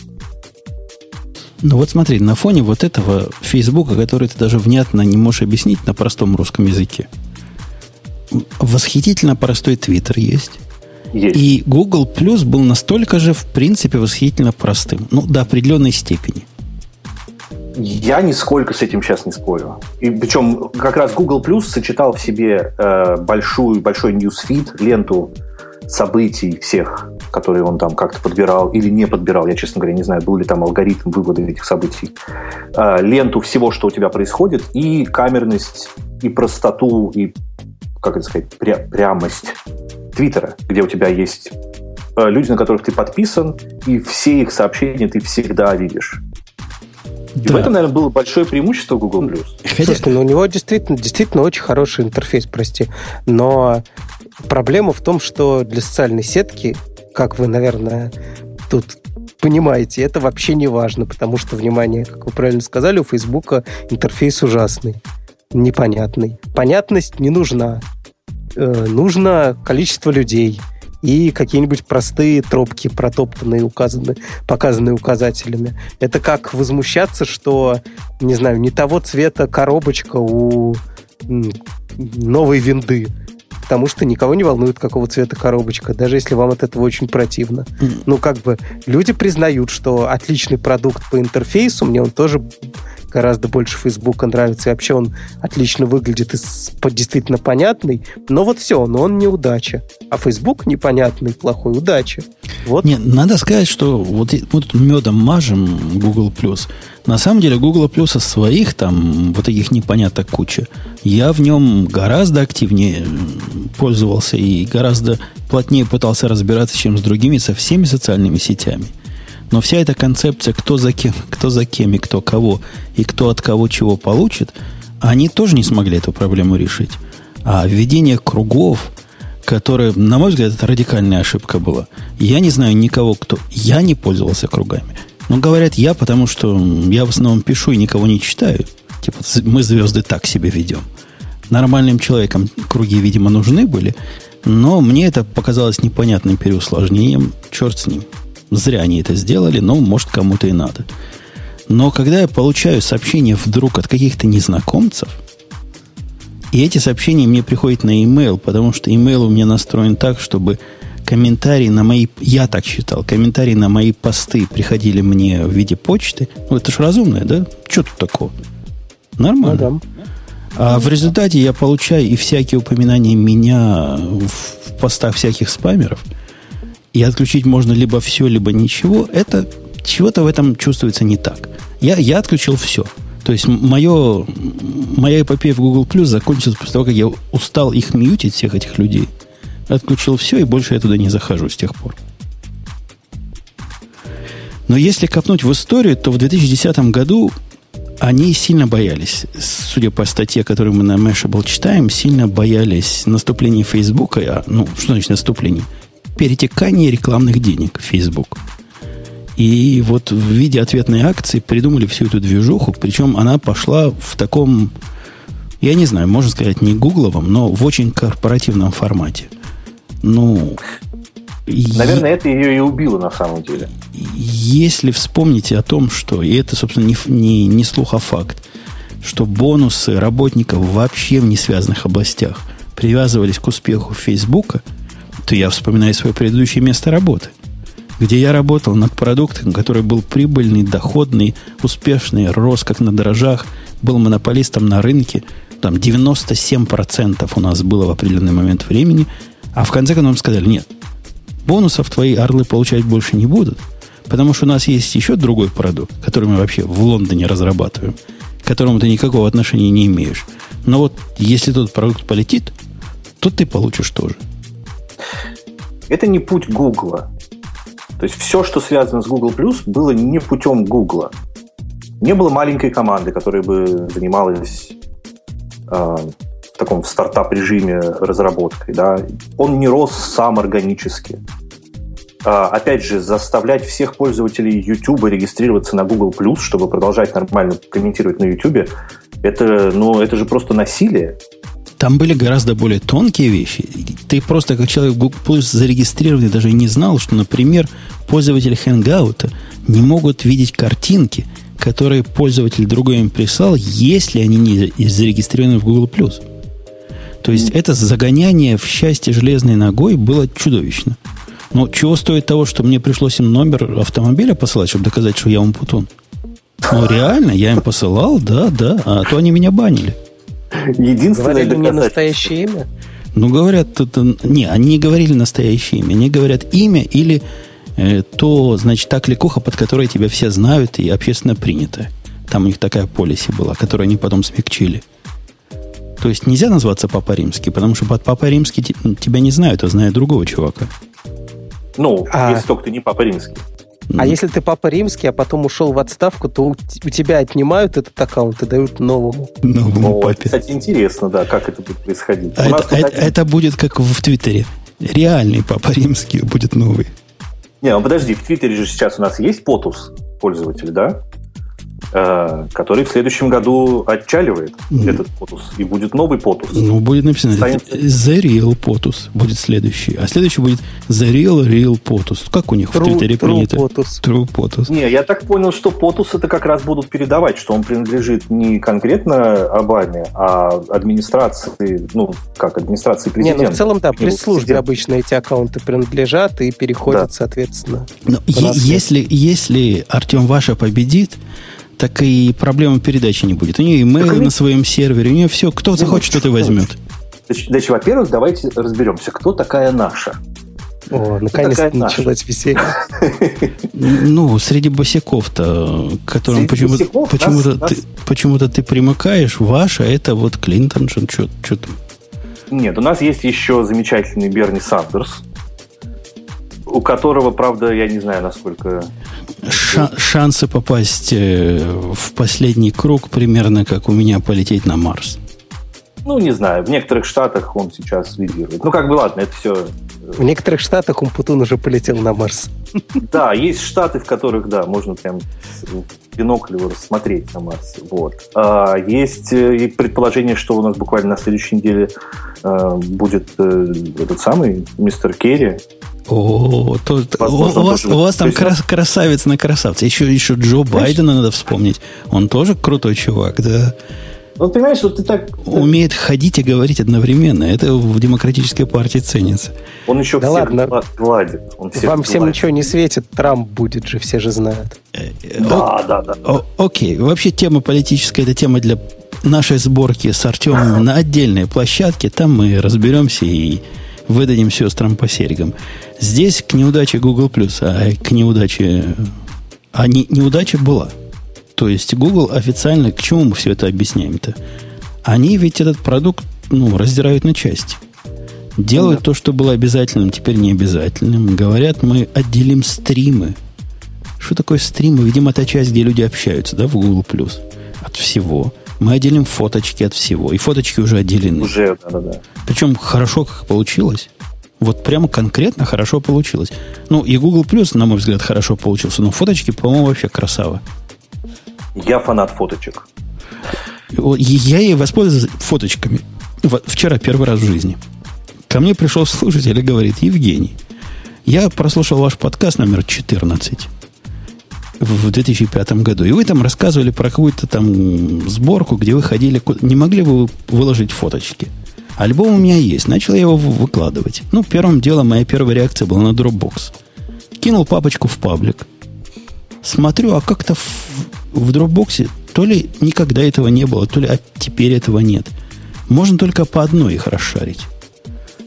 Ну вот смотри, на фоне вот этого Фейсбука, который ты даже внятно не можешь объяснить на простом русском языке, восхитительно простой Твиттер есть. Есть. И Google Plus был настолько же, в принципе, восхитительно простым. Ну, до определенной степени. Я нисколько с этим сейчас не спорю. И причем как раз Google Plus сочетал в себе э, большую, большой ньюсфит, ленту событий всех, которые он там как-то подбирал или не подбирал. Я, честно говоря, не знаю, был ли там алгоритм вывода этих событий. Э, ленту всего, что у тебя происходит, и камерность, и простоту, и, как это сказать, пря- прямость Твиттера, где у тебя есть э, люди, на которых ты подписан, и все их сообщения ты всегда видишь. И да. в этом, наверное, было большое преимущество Google+. Хотя... Слушайте, ну у него действительно, действительно очень хороший интерфейс, прости. Но проблема в том, что для социальной сетки, как вы, наверное, тут понимаете, это вообще не важно, потому что, внимание, как вы правильно сказали, у Фейсбука интерфейс ужасный, непонятный. Понятность не нужна. Э, нужно количество людей – и какие-нибудь простые тропки, протоптанные, указанные, показанные указателями. Это как возмущаться, что, не знаю, не того цвета коробочка у новой винды потому что никого не волнует, какого цвета коробочка, даже если вам от этого очень противно. Ну, как бы, люди признают, что отличный продукт по интерфейсу, мне он тоже гораздо больше Фейсбука нравится. И вообще он отлично выглядит и действительно понятный. Но вот все, но он неудача. А Facebook непонятный, плохой, удача. Вот. Нет, надо сказать, что вот мы тут медом мажем Google+. На самом деле Google Plus своих там вот таких непоняток куча. Я в нем гораздо активнее пользовался и гораздо плотнее пытался разбираться, чем с другими, со всеми социальными сетями. Но вся эта концепция, кто за кем, кто за кем и кто кого, и кто от кого чего получит, они тоже не смогли эту проблему решить. А введение кругов, которое, на мой взгляд, это радикальная ошибка была. Я не знаю никого, кто... Я не пользовался кругами. Но говорят я, потому что я в основном пишу и никого не читаю. Типа, мы звезды так себе ведем. Нормальным человеком круги, видимо, нужны были. Но мне это показалось непонятным переусложнением. Черт с ним. Зря они это сделали, но может кому-то и надо. Но когда я получаю сообщения вдруг от каких-то незнакомцев, и эти сообщения мне приходят на e-mail, потому что email у меня настроен так, чтобы комментарии на мои... Я так считал. Комментарии на мои посты приходили мне в виде почты. Ну, это ж разумное, да? Что тут такого? Нормально. Ну, да. А в результате я получаю и всякие упоминания меня в постах всяких спамеров. И отключить можно либо все, либо ничего. Это чего-то в этом чувствуется не так. Я, я отключил все. То есть мое, моя эпопея в Google Plus закончилась после того, как я устал их мьютить, всех этих людей – Отключил все, и больше я туда не захожу с тех пор. Но если копнуть в историю, то в 2010 году они сильно боялись, судя по статье, которую мы на Mashable читаем, сильно боялись наступления Фейсбука, а, ну, что значит наступление? Перетекание рекламных денег в Facebook. И вот в виде ответной акции придумали всю эту движуху, причем она пошла в таком, я не знаю, можно сказать, не гугловом, но в очень корпоративном формате – ну... Наверное, е... это ее и убило на самом деле. Если вспомните о том, что, и это, собственно, не, не, не слух, а факт, что бонусы работников вообще в несвязанных областях привязывались к успеху Фейсбука, то я вспоминаю свое предыдущее место работы, где я работал над продуктом, который был прибыльный, доходный, успешный, рос как на дрожжах, был монополистом на рынке. Там 97% у нас было в определенный момент времени – а в конце концов сказали, нет, бонусов твои орлы получать больше не будут, потому что у нас есть еще другой продукт, который мы вообще в Лондоне разрабатываем, к которому ты никакого отношения не имеешь. Но вот если тот продукт полетит, то ты получишь тоже. Это не путь Гугла. То есть все, что связано с Google было не путем Гугла. Не было маленькой команды, которая бы занималась э, в таком стартап-режиме разработкой, да, он не рос сам органически. А, опять же, заставлять всех пользователей YouTube регистрироваться на Google+, чтобы продолжать нормально комментировать на YouTube, это, ну, это же просто насилие. Там были гораздо более тонкие вещи. Ты просто как человек Google Plus зарегистрированный даже не знал, что, например, пользователи Hangout не могут видеть картинки, которые пользователь другой им прислал, если они не зарегистрированы в Google Plus. То есть это загоняние в счастье железной ногой было чудовищно. Но чего стоит того, что мне пришлось им номер автомобиля посылать, чтобы доказать, что я умпутун? Ну, реально, я им посылал, да, да, а то они меня банили. Единственное Говорили мне настоящее имя? Ну, говорят, тут, не, они не говорили настоящее имя. Они говорят имя или э, то, значит, та кликуха, под которой тебя все знают и общественно принято. Там у них такая полиси была, которую они потом смягчили. То есть нельзя назваться Папа Римский, потому что под Папа Римский тебя не знают, а знают другого чувака. Ну, а... если только ты не Папа Римский. А если ты папа римский, а потом ушел в отставку, то у тебя отнимают этот аккаунт и дают новому. Новому О, папе. Кстати, интересно, да, как это будет происходить. А это, это, это будет как в Твиттере. Реальный папа римский будет новый. Не, ну подожди, в Твиттере же сейчас у нас есть потус пользователь, да? Э, который в следующем году отчаливает mm. этот POTUS, и будет новый POTUS. Ну, будет написано Станет... The Real POTUS будет следующий, а следующий будет The Real Real POTUS. Как у них true, в Твиттере принято? POTUS. True POTUS. Не, я так понял, что POTUS это как раз будут передавать, что он принадлежит не конкретно Обаме, а администрации, ну, как администрации президента. Не, ну, в целом, да, пресс-службе обычно эти аккаунты принадлежат и переходят, да. соответственно. Но е- если, если Артем Ваша победит, так и проблемы передачи не будет. У нее имейл на своем сервере, у нее все, кто ну, захочет, тот и возьмет. Значит, во-первых, давайте разберемся, кто такая наша. О, наконец-то началось веселье. Ну, среди босиков-то, которым почему-то почему ты, почему ты примыкаешь, ваша, это вот Клинтон, что там? Нет, у нас есть еще замечательный Берни Сандерс, у которого, правда, я не знаю, насколько... Ша- шансы попасть э, в последний круг примерно как у меня полететь на Марс. Ну, не знаю, в некоторых штатах он сейчас лидирует. Ну, как бы, ладно, это все... В некоторых штатах Умпутун уже полетел на Марс. Да, есть штаты, в которых, да, можно прям бинокль его рассмотреть на Марсе. Вот. А есть э, предположение, что у нас буквально на следующей неделе э, будет э, этот самый мистер Керри, о, то, Возможно, у, вас, у вас там крас, красавец на красавце. Еще, еще Джо Байдена надо вспомнить. Он тоже крутой чувак, да. Вот понимаешь, вот ты так... Умеет ходить и говорить одновременно. Это в демократической партии ценится. Он еще да всех ладно. гладит. Он всех Вам гладит. всем ничего не светит. Трамп будет же, все же знают. Э, э, да, да, да. О, окей. Вообще тема политическая, это тема для нашей сборки с Артемом (laughs) на отдельной площадке. Там мы разберемся и выдадим сестрам по серьгам. Здесь к неудаче Google+, а к неудаче... А не, неудача была – то есть Google официально, к чему мы все это объясняем-то? Они ведь этот продукт ну, раздирают на части. Делают да. то, что было обязательным, теперь не обязательным. Говорят, мы отделим стримы. Что такое стримы? Видимо, та часть, где люди общаются, да, в Google Plus. От всего. Мы отделим фоточки от всего. И фоточки уже отделены. Уже, да-да-да. Причем хорошо как получилось. Вот прямо конкретно хорошо получилось. Ну, и Google Plus, на мой взгляд, хорошо получился. Но фоточки, по-моему, вообще красава. Я фанат фоточек. Я ей воспользовался фоточками. Вчера первый раз в жизни. Ко мне пришел слушатель и говорит, Евгений, я прослушал ваш подкаст номер 14 в 2005 году, и вы там рассказывали про какую-то там сборку, где вы ходили... Не могли бы вы выложить фоточки? Альбом у меня есть. Начал я его выкладывать. Ну, первым делом моя первая реакция была на Dropbox. Кинул папочку в паблик. Смотрю, а как-то в Dropbox то ли никогда этого не было, то ли а теперь этого нет. Можно только по одной их расшарить.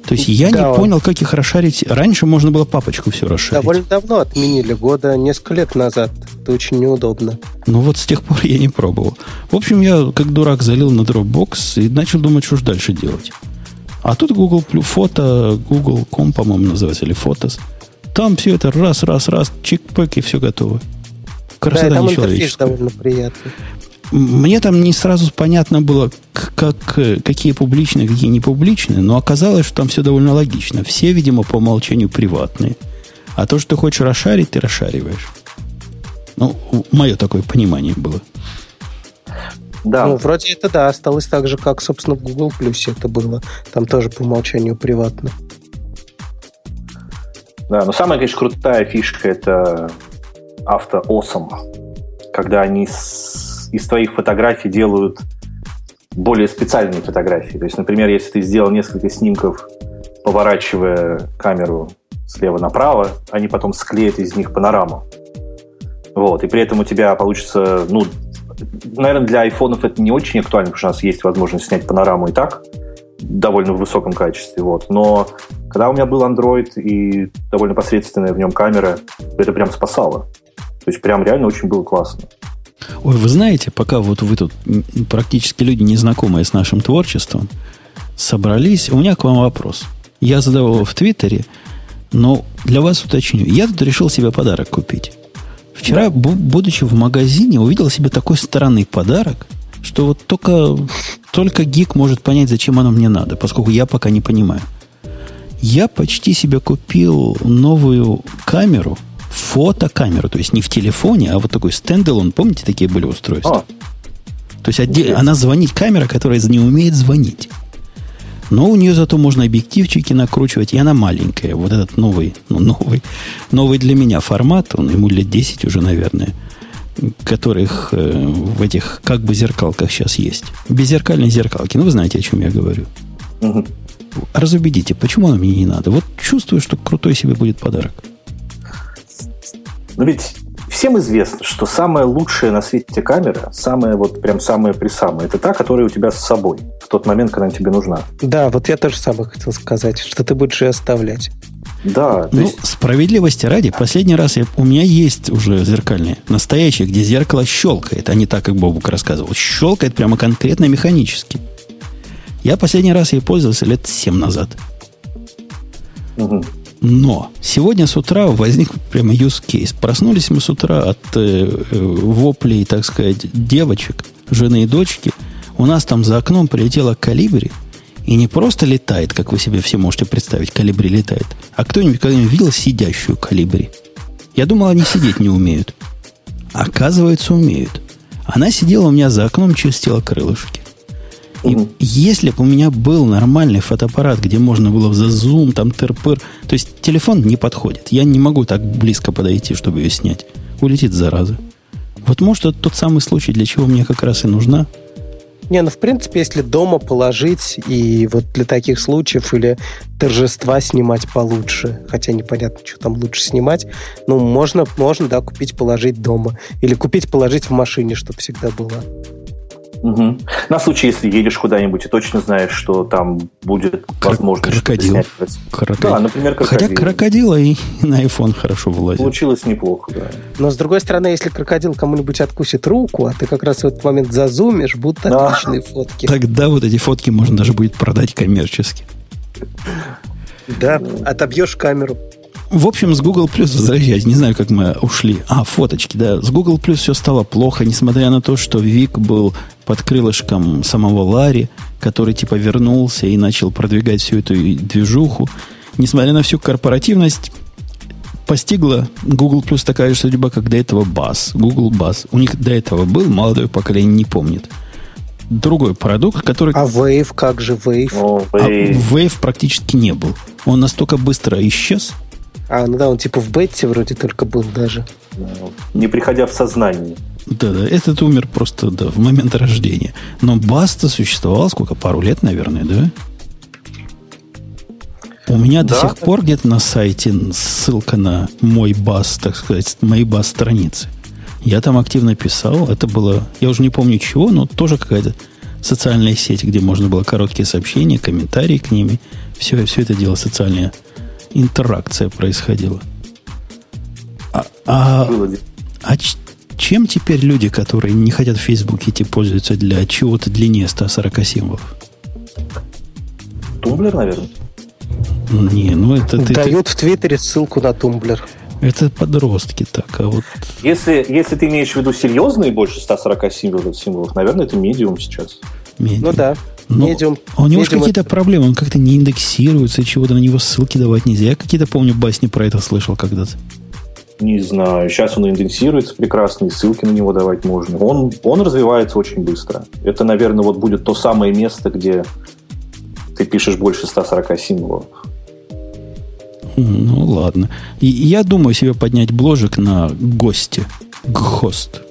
То есть я да, не понял, как их расшарить. Раньше можно было папочку все расшарить. Довольно давно отменили, года несколько лет назад. Это очень неудобно. Ну вот с тех пор я не пробовал. В общем, я как дурак залил на Dropbox и начал думать, что же дальше делать. А тут Google фото, Google.com, по-моему, называется, или Фотос. Там все это раз, раз, раз, чик-пэк, и все готово. Красота да, там интерфейс довольно приятный. Мне там не сразу понятно было, как, какие публичные, какие не публичные, но оказалось, что там все довольно логично. Все, видимо, по умолчанию приватные. А то, что ты хочешь расшарить, ты расшариваешь. Ну, мое такое понимание было. Да. Ну, вроде это да, осталось так же, как, собственно, в Google Plus это было. Там тоже по умолчанию приватно. Да, но самая, конечно, крутая фишка это авто awesome, когда они с, из твоих фотографий делают более специальные фотографии. То есть, например, если ты сделал несколько снимков, поворачивая камеру слева направо, они потом склеят из них панораму. Вот, и при этом у тебя получится, ну, наверное, для айфонов это не очень актуально, потому что у нас есть возможность снять панораму и так, довольно в высоком качестве. Вот. Но когда у меня был Android и довольно посредственная в нем камера, это прям спасало. То есть прям реально очень было классно. Ой, вы знаете, пока вот вы тут практически люди, незнакомые с нашим творчеством, собрались, у меня к вам вопрос. Я задавал его в Твиттере, но для вас уточню. Я тут решил себе подарок купить. Вчера, будучи в магазине, увидел себе такой странный подарок, что вот только, только гик может понять, зачем оно мне надо, поскольку я пока не понимаю. Я почти себе купил новую камеру – фотокамеру, то есть не в телефоне, а вот такой стендалон, помните, такие были устройства? А. То есть отдель, она звонит, камера, которая не умеет звонить. Но у нее зато можно объективчики накручивать, и она маленькая. Вот этот новый, ну, новый, новый для меня формат, он ему лет 10 уже, наверное, которых э, в этих как бы зеркалках сейчас есть. Беззеркальные зеркалки. Ну, вы знаете, о чем я говорю. Угу. Разубедите, почему оно мне не надо? Вот чувствую, что крутой себе будет подарок. Но ведь всем известно, что самая лучшая на свете камера, самая вот прям самая при самая, это та, которая у тебя с собой в тот момент, когда она тебе нужна. Да, вот я тоже самое хотел сказать, что ты будешь ее оставлять. Да. Ну, есть... справедливости ради, последний раз я, у меня есть уже зеркальные, настоящие, где зеркало щелкает, а не так, как Бобук рассказывал. Щелкает прямо конкретно механически. Я последний раз ей пользовался лет 7 назад. Угу. Но сегодня с утра возник прямо use case. Проснулись мы с утра от э, э, воплей, так сказать, девочек, жены и дочки. У нас там за окном прилетела калибри, и не просто летает, как вы себе все можете представить, калибри летает, а кто-нибудь когда-нибудь видел сидящую калибри? Я думал, они сидеть не умеют. Оказывается, умеют. Она сидела у меня за окном, чистила крылышки. И если бы у меня был нормальный фотоаппарат, где можно было за зум, там тырпыр, то есть телефон не подходит. Я не могу так близко подойти, чтобы ее снять. Улетит зараза. Вот может это тот самый случай, для чего мне как раз и нужна. Не, ну в принципе, если дома положить и вот для таких случаев или торжества снимать получше, хотя непонятно, что там лучше снимать, ну можно, можно, да, купить, положить дома. Или купить, положить в машине, чтобы всегда было. Угу. На случай, если едешь куда-нибудь и точно знаешь, что там будет возможность крокодил. снять. Крокодил. Да, например, крокодил. Хотя крокодила и (laughs) на iPhone хорошо вылазит. Получилось неплохо, да. Но, с другой стороны, если крокодил кому-нибудь откусит руку, а ты как раз в этот момент зазумишь, будут да. отличные фотки. Тогда вот эти фотки можно даже будет продать коммерчески. Да, отобьешь камеру. В общем, с Google Plus возвращаясь, не знаю, как мы ушли. А, фоточки, да. С Google Plus все стало плохо, несмотря на то, что Вик был под крылышком самого Ларри, который типа вернулся и начал продвигать всю эту движуху. Несмотря на всю корпоративность, постигла Google Plus такая же судьба, как до этого Buzz. Google Buzz. У них до этого был, молодое поколение не помнит. Другой продукт, который... А Wave, как же Wave? О, Wave. А Wave практически не был. Он настолько быстро исчез, а, ну да, он типа в бете вроде только был даже. Не приходя в сознание. Да, да, этот умер просто да, в момент рождения. Но Баста существовал сколько? Пару лет, наверное, да? У меня да. до сих пор где-то на сайте ссылка на мой бас, так сказать, мои бас страницы. Я там активно писал. Это было, я уже не помню чего, но тоже какая-то социальная сеть, где можно было короткие сообщения, комментарии к ними. Все, все это дело социальное интеракция происходила. А, а, а чем теперь люди, которые не хотят в Facebook идти, пользуются для чего-то длиннее 140 символов? Tumblr, наверное. Не, ну это... Ты, Дают ты... в Твиттере ссылку на Tumblr. Это подростки так, а вот... Если, если ты имеешь в виду серьезные больше 140 символов, символов наверное, это медиум сейчас. Medium. Ну да. Но Medium, а у него же какие-то это... проблемы, он как-то не индексируется, чего-то на него ссылки давать нельзя. Я какие-то, помню, басни про это слышал когда-то. Не знаю. Сейчас он индексируется прекрасно, и ссылки на него давать можно. Он, он развивается очень быстро. Это, наверное, вот будет то самое место, где ты пишешь больше 140 символов. Ну, ладно. И я думаю себе поднять бложек на гости. Гхост.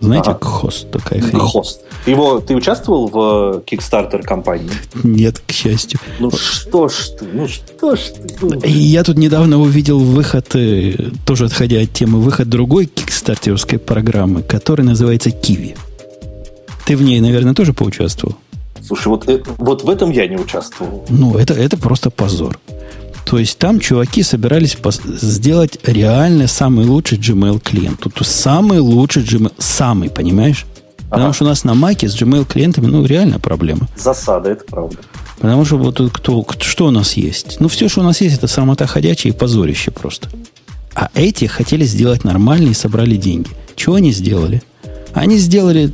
Знаете, ага. Гхост такая хрень. Гхост. Его, ты участвовал в Kickstarter компании? Нет, к счастью. Ну что ж ты, ну что ж ты. Я тут недавно увидел выход, э, тоже отходя от темы, выход другой кикстартерской программы, которая называется Киви. Ты в ней, наверное, тоже поучаствовал? Слушай, вот, э, вот в этом я не участвовал. Ну, это, это просто позор. То есть там чуваки собирались сделать реально самый лучший Gmail клиент. Тут самый лучший Gmail, самый, понимаешь? Потому ага. что у нас на Маке с Gmail клиентами, ну, реально проблема. Засада, это правда. Потому что вот кто, что у нас есть? Ну, все, что у нас есть, это самота ходячая и позорище просто. А эти хотели сделать нормально и собрали деньги. Чего они сделали? Они сделали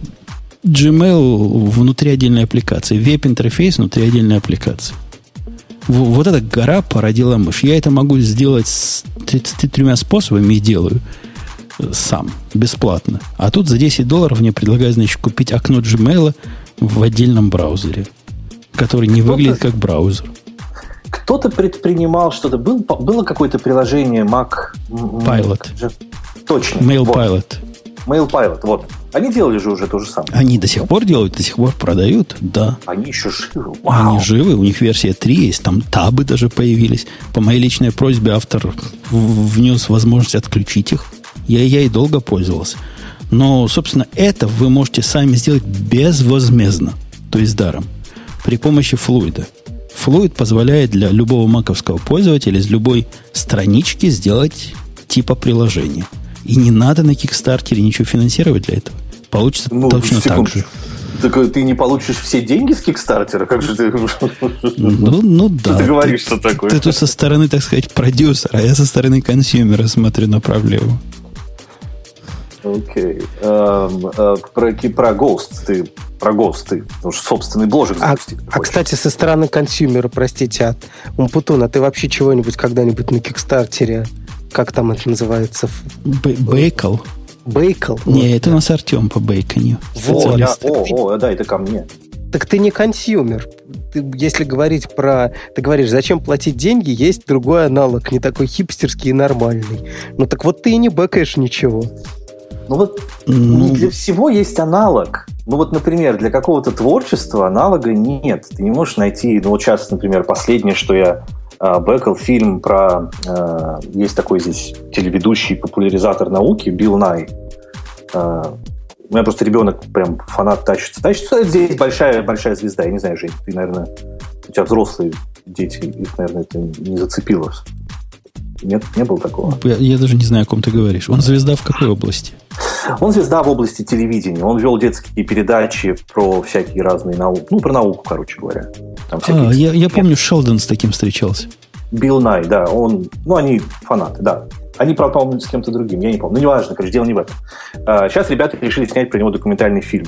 Gmail внутри отдельной аппликации, веб-интерфейс внутри отдельной аппликации. Вот эта гора породила мышь. Я это могу сделать с 33 способами и делаю сам, бесплатно. А тут за 10 долларов мне предлагают, значит, купить окно Gmail в отдельном браузере, который не выглядит как браузер. Кто-то предпринимал что-то. Был, было какое-то приложение Mac... Pilot. Точно. Mail вот. Pilot. Mail Pilot, вот. Они делали же уже то же самое. Они до сих пор делают, до сих пор продают, да. Они еще живы. Вау. Они живы, у них версия 3 есть, там табы даже появились. По моей личной просьбе автор внес возможность отключить их Я, я и долго пользовался. Но, собственно, это вы можете сами сделать безвозмездно, то есть даром, при помощи флуида. Флуид позволяет для любого маковского пользователя из любой странички сделать типа приложения. И не надо на Кикстартере ничего финансировать для этого. Получится ну, точно секунд. так же. Так э, ты не получишь все деньги с Кикстартера? Как же ты... Ну, ну (laughs) да. Ты говоришь, что такое. Ты тут со стороны, так сказать, продюсера, а я со стороны консюмера смотрю на проблему. Окей. Эм, э, про, про Ghost ты про Ghost ты уже собственный бложек а, а, кстати, со стороны consumer а, простите, от Умпутуна, ты вообще чего-нибудь когда-нибудь на Kickstarter е, как там это называется? Back ал. Back ал? Не, вот, это да. у нас Артем по бекону. Вот, я, о, о, да, это ко мне. Так ты не consumer. Ты, если говорить про... Ты говоришь, зачем платить деньги, есть другой аналог, не такой хипстерский и нормальный. Ну так вот ты и не back аешь ничего. Ну вот ну... для всего есть аналог. Ну вот, например, для какого-то творчества аналога нет. Ты не можешь найти, ну вот сейчас, например, последнее, что я э, бэкал, фильм про... Э, есть такой здесь телеведущий, популяризатор науки Билл Най. Э, у меня просто ребенок прям фанат тащится. Тащится здесь большая, большая звезда. Я не знаю, Жень, ты, наверное, у тебя взрослые дети, их, наверное, это не зацепило. Нет, не было такого. Я, я даже не знаю, о ком ты говоришь. Он звезда в какой области? Он звезда в области телевидения. Он вел детские передачи про всякие разные науки. Ну, про науку, короче говоря. Там а, я, я помню, Шелдон с таким встречался. Билл Най, да. Он, ну, они фанаты, да. Они, правда, по-моему, с кем-то другим, я не помню. Ну, неважно, короче, дело не в этом. А, сейчас ребята решили снять про него документальный фильм.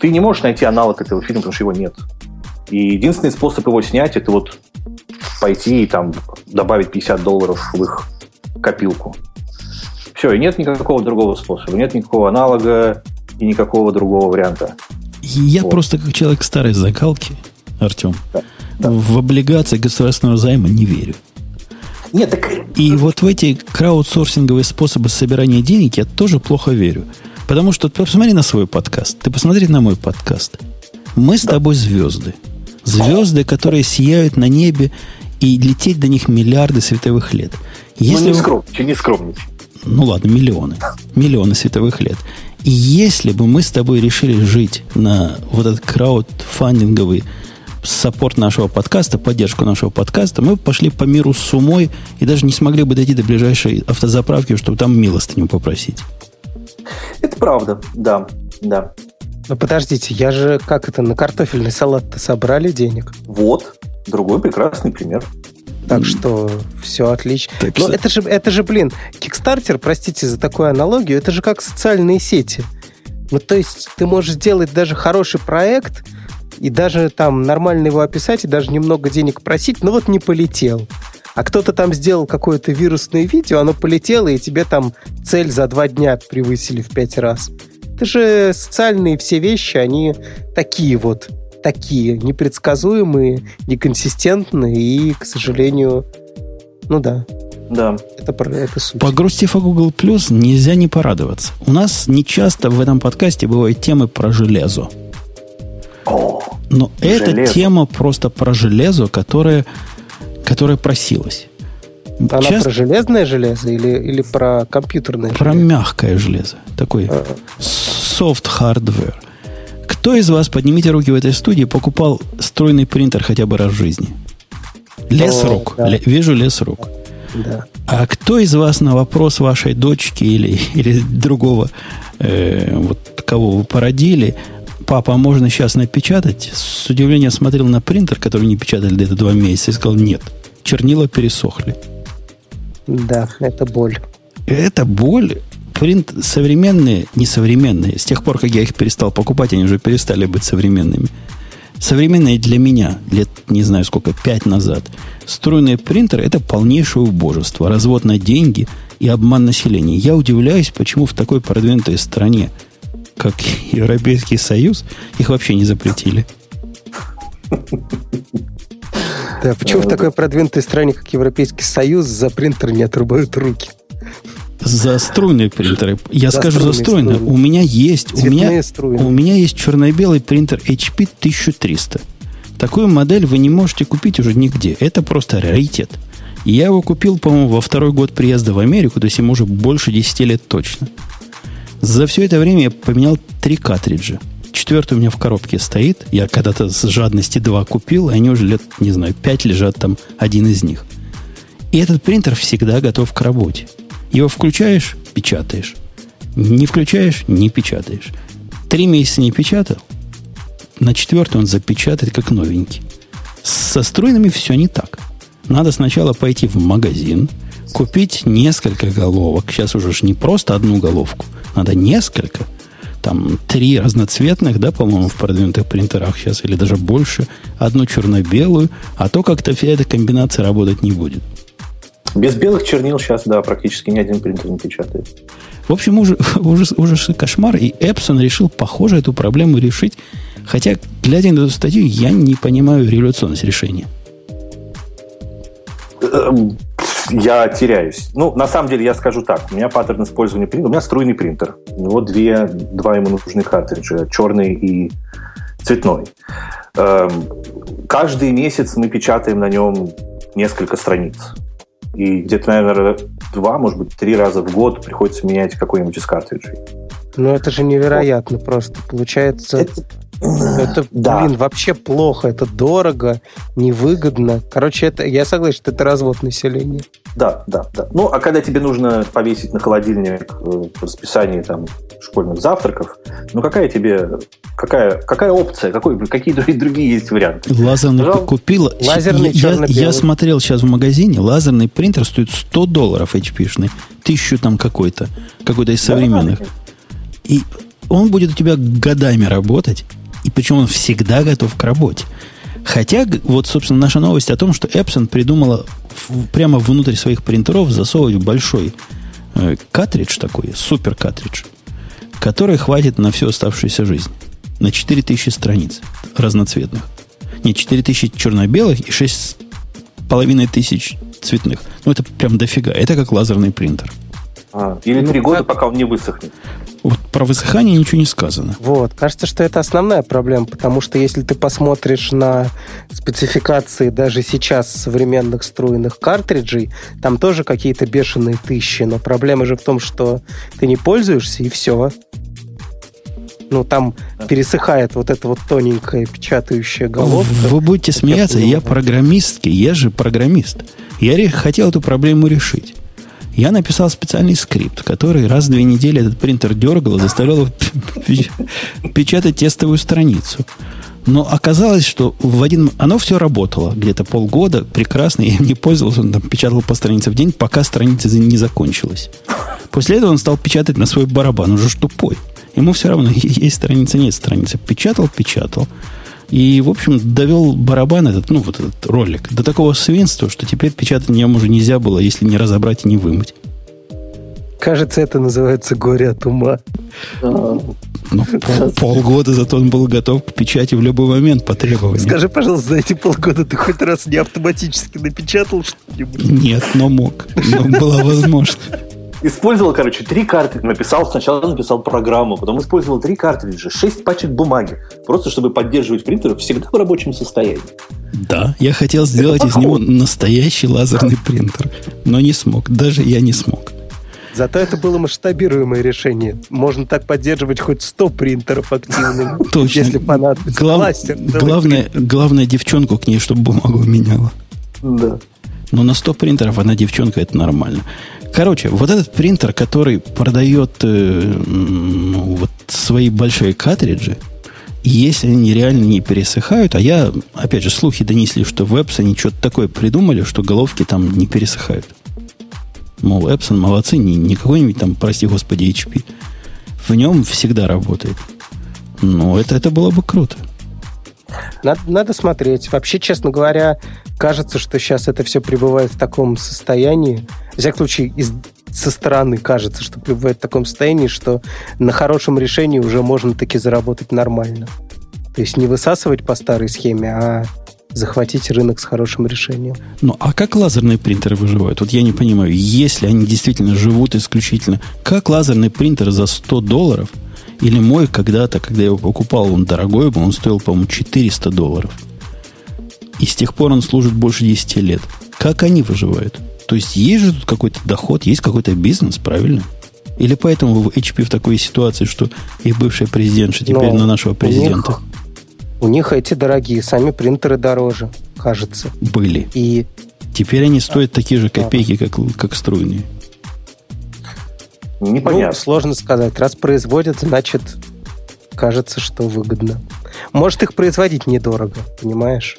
Ты не можешь найти аналог этого фильма, потому что его нет. И единственный способ его снять, это вот пойти и там добавить 50 долларов в их копилку. Все, и нет никакого другого способа, нет никакого аналога и никакого другого варианта. Я вот. просто как человек старой закалки, Артем, да, да. в облигации государственного займа не верю. Нет, так... И вот в эти краудсорсинговые способы собирания денег я тоже плохо верю. Потому что ты посмотри на свой подкаст, ты посмотри на мой подкаст. Мы с да. тобой звезды. Звезды, которые сияют на небе, и лететь до них миллиарды световых лет. Ну, Если ну, не скромничай, не скромничай ну ладно, миллионы, миллионы световых лет. И если бы мы с тобой решили жить на вот этот краудфандинговый саппорт нашего подкаста, поддержку нашего подкаста, мы пошли по миру с умой и даже не смогли бы дойти до ближайшей автозаправки, чтобы там милостыню попросить. Это правда, да, да. Но подождите, я же как это, на картофельный салат-то собрали денег? Вот, другой прекрасный пример. Так что все отлично. Так Но это же, это же, блин, Kickstarter, простите за такую аналогию, это же как социальные сети. Ну, то есть ты можешь сделать даже хороший проект, и даже там нормально его описать, и даже немного денег просить, но вот не полетел. А кто-то там сделал какое-то вирусное видео, оно полетело, и тебе там цель за два дня превысили в пять раз. Это же социальные все вещи, они такие вот такие непредсказуемые, неконсистентные и, к сожалению, ну да. Да. Это, про это суть. Погрустив о Google Plus, нельзя не порадоваться. У нас не часто в этом подкасте бывают темы про железо. О, Но железо. эта тема просто про железо, которое, которое просилось. Она Часто... про железное железо или, или про компьютерное Про железо? мягкое железо. Такой а. soft hardware. Кто из вас, поднимите руки в этой студии, покупал стройный принтер хотя бы раз в жизни? Лес О, рук. Да. вижу лес рук. Да. А кто из вас на вопрос вашей дочки или, (laughs) или другого, э, вот кого вы породили, папа, а можно сейчас напечатать? С удивлением смотрел на принтер, который не печатали где-то два месяца, и сказал, нет, чернила пересохли. Да, это боль. Это боль, принт современные, несовременные, с тех пор, как я их перестал покупать, они уже перестали быть современными. Современные для меня, лет, не знаю сколько, пять назад, струйные принтеры – это полнейшее убожество, развод на деньги и обман населения. Я удивляюсь, почему в такой продвинутой стране, как Европейский Союз, их вообще не запретили. Да, почему в такой продвинутой стране, как Европейский Союз, за принтер не отрубают руки? За струйные принтеры. Я за скажу за стройные. У меня есть, у меня, у меня есть черно-белый принтер HP 1300. Такую модель вы не можете купить уже нигде. Это просто раритет. Я его купил, по-моему, во второй год приезда в Америку, то есть ему уже больше 10 лет точно. За все это время я поменял три картриджа. Четвертый у меня в коробке стоит. Я когда-то с жадности два купил, и они уже лет, не знаю, пять лежат там один из них. И этот принтер всегда готов к работе. Его включаешь, печатаешь. Не включаешь, не печатаешь. Три месяца не печатал, на четвертый он запечатает как новенький. Со струйными все не так. Надо сначала пойти в магазин, купить несколько головок. Сейчас уже не просто одну головку, надо несколько. Там три разноцветных, да, по-моему, в продвинутых принтерах сейчас, или даже больше. Одну черно-белую, а то как-то вся эта комбинация работать не будет. Без белых чернил сейчас, да, практически ни один принтер не печатает. В общем, ужас, ужас, ужас и кошмар. И Epson решил, похоже, эту проблему решить. Хотя, глядя на эту статью, я не понимаю революционность решения. Эм, я теряюсь. Ну, на самом деле, я скажу так. У меня паттерн использования принтера. У меня струйный принтер. У него две, два ему нужны картриджа. Черный и цветной. Эм, каждый месяц мы печатаем на нем несколько страниц. И где-то, наверное, два, может быть, три раза в год приходится менять какой-нибудь из картриджей. Ну, это же невероятно вот. просто. Получается... Это... Это, да. блин, вообще плохо, это дорого, невыгодно. Короче, это, я согласен, что это развод населения. Да, да, да. Ну, а когда тебе нужно повесить на холодильник э, расписание там школьных завтраков, ну какая тебе, какая, какая опция, какой, какие (laughs) другие есть варианты? Лазерный Пожалуйста. купила. Лазерный я, я смотрел сейчас в магазине, лазерный принтер стоит 100 долларов HP-шный, тысячу там какой-то, какой-то из современных. Да, и он будет у тебя годами работать, и причем он всегда готов к работе. Хотя, вот, собственно, наша новость о том, что Epson придумала прямо внутрь своих принтеров засовывать большой э, картридж такой, супер картридж, который хватит на всю оставшуюся жизнь. На 4000 страниц разноцветных. Не, 4000 черно-белых и 6,5 тысяч цветных. Ну, это прям дофига. Это как лазерный принтер. А, или три ну, года, пока он не высохнет. Про высыхание ничего не сказано. Вот, кажется, что это основная проблема, потому что если ты посмотришь на спецификации даже сейчас современных струйных картриджей, там тоже какие-то бешеные тысячи, но проблема же в том, что ты не пользуешься, и все. Ну, там пересыхает вот эта вот тоненькая печатающая головка. Вы будете смеяться, я программистский, я же программист. Я хотел эту проблему решить. Я написал специальный скрипт, который раз в две недели этот принтер дергал и заставлял печатать тестовую страницу. Но оказалось, что в один... Оно все работало где-то полгода, прекрасно, я им не пользовался, он там печатал по странице в день, пока страница не закончилась. После этого он стал печатать на свой барабан, уже ж тупой. Ему все равно, (laughs) есть страница, нет страницы. Печатал, печатал. И, в общем, довел барабан этот, ну, вот этот ролик до такого свинства, что теперь печатать на нем уже нельзя было, если не разобрать и не вымыть. Кажется, это называется горе от ума. Ну, пол, полгода зато он был готов к печати в любой момент по требованию. Скажи, пожалуйста, за эти полгода ты хоть раз не автоматически напечатал что-нибудь? Нет, но мог. Но была возможность. Использовал, короче, три карты. Написал, сначала написал программу, потом использовал три картриджа, шесть пачек бумаги. Просто чтобы поддерживать принтер всегда в рабочем состоянии. Да, я хотел сделать из него настоящий лазерный принтер, но не смог. Даже я не смог. Зато это было масштабируемое решение. Можно так поддерживать хоть 100 принтеров активными, (laughs) Точно. если понадобится. Глав... Кластер, главное, главное, девчонку к ней, чтобы бумагу меняла. Да. Но на 100 принтеров одна девчонка, это нормально. Короче, вот этот принтер, который продает э, ну, вот свои большие картриджи, если они реально не пересыхают, а я, опять же, слухи донесли, что в Epson что-то такое придумали, что головки там не пересыхают. Мол, Epson молодцы, не, не какой-нибудь там, прости господи, HP. В нем всегда работает. Ну, это, это было бы круто. Надо, надо смотреть. Вообще, честно говоря, кажется, что сейчас это все пребывает в таком состоянии. В всяком случае, из, со стороны кажется, что пребывает в таком состоянии, что на хорошем решении уже можно таки заработать нормально. То есть не высасывать по старой схеме, а захватить рынок с хорошим решением. Ну, а как лазерные принтеры выживают? Вот я не понимаю, если они действительно живут исключительно, как лазерный принтер за 100 долларов – или мой когда-то, когда я его покупал, он дорогой был, он стоил, по-моему, 400 долларов. И с тех пор он служит больше 10 лет. как они выживают? То есть есть же тут какой-то доход, есть какой-то бизнес, правильно? Или поэтому в HP в такой ситуации, что их бывший президент, что теперь Но на нашего президента У них, у них эти дорогие, сами принтеры дороже, кажется. были. И Теперь они стоят такие же копейки, как, как струйные. Ну, Непонятно. сложно сказать. Раз производят, значит, кажется, что выгодно. Может, их производить недорого, понимаешь?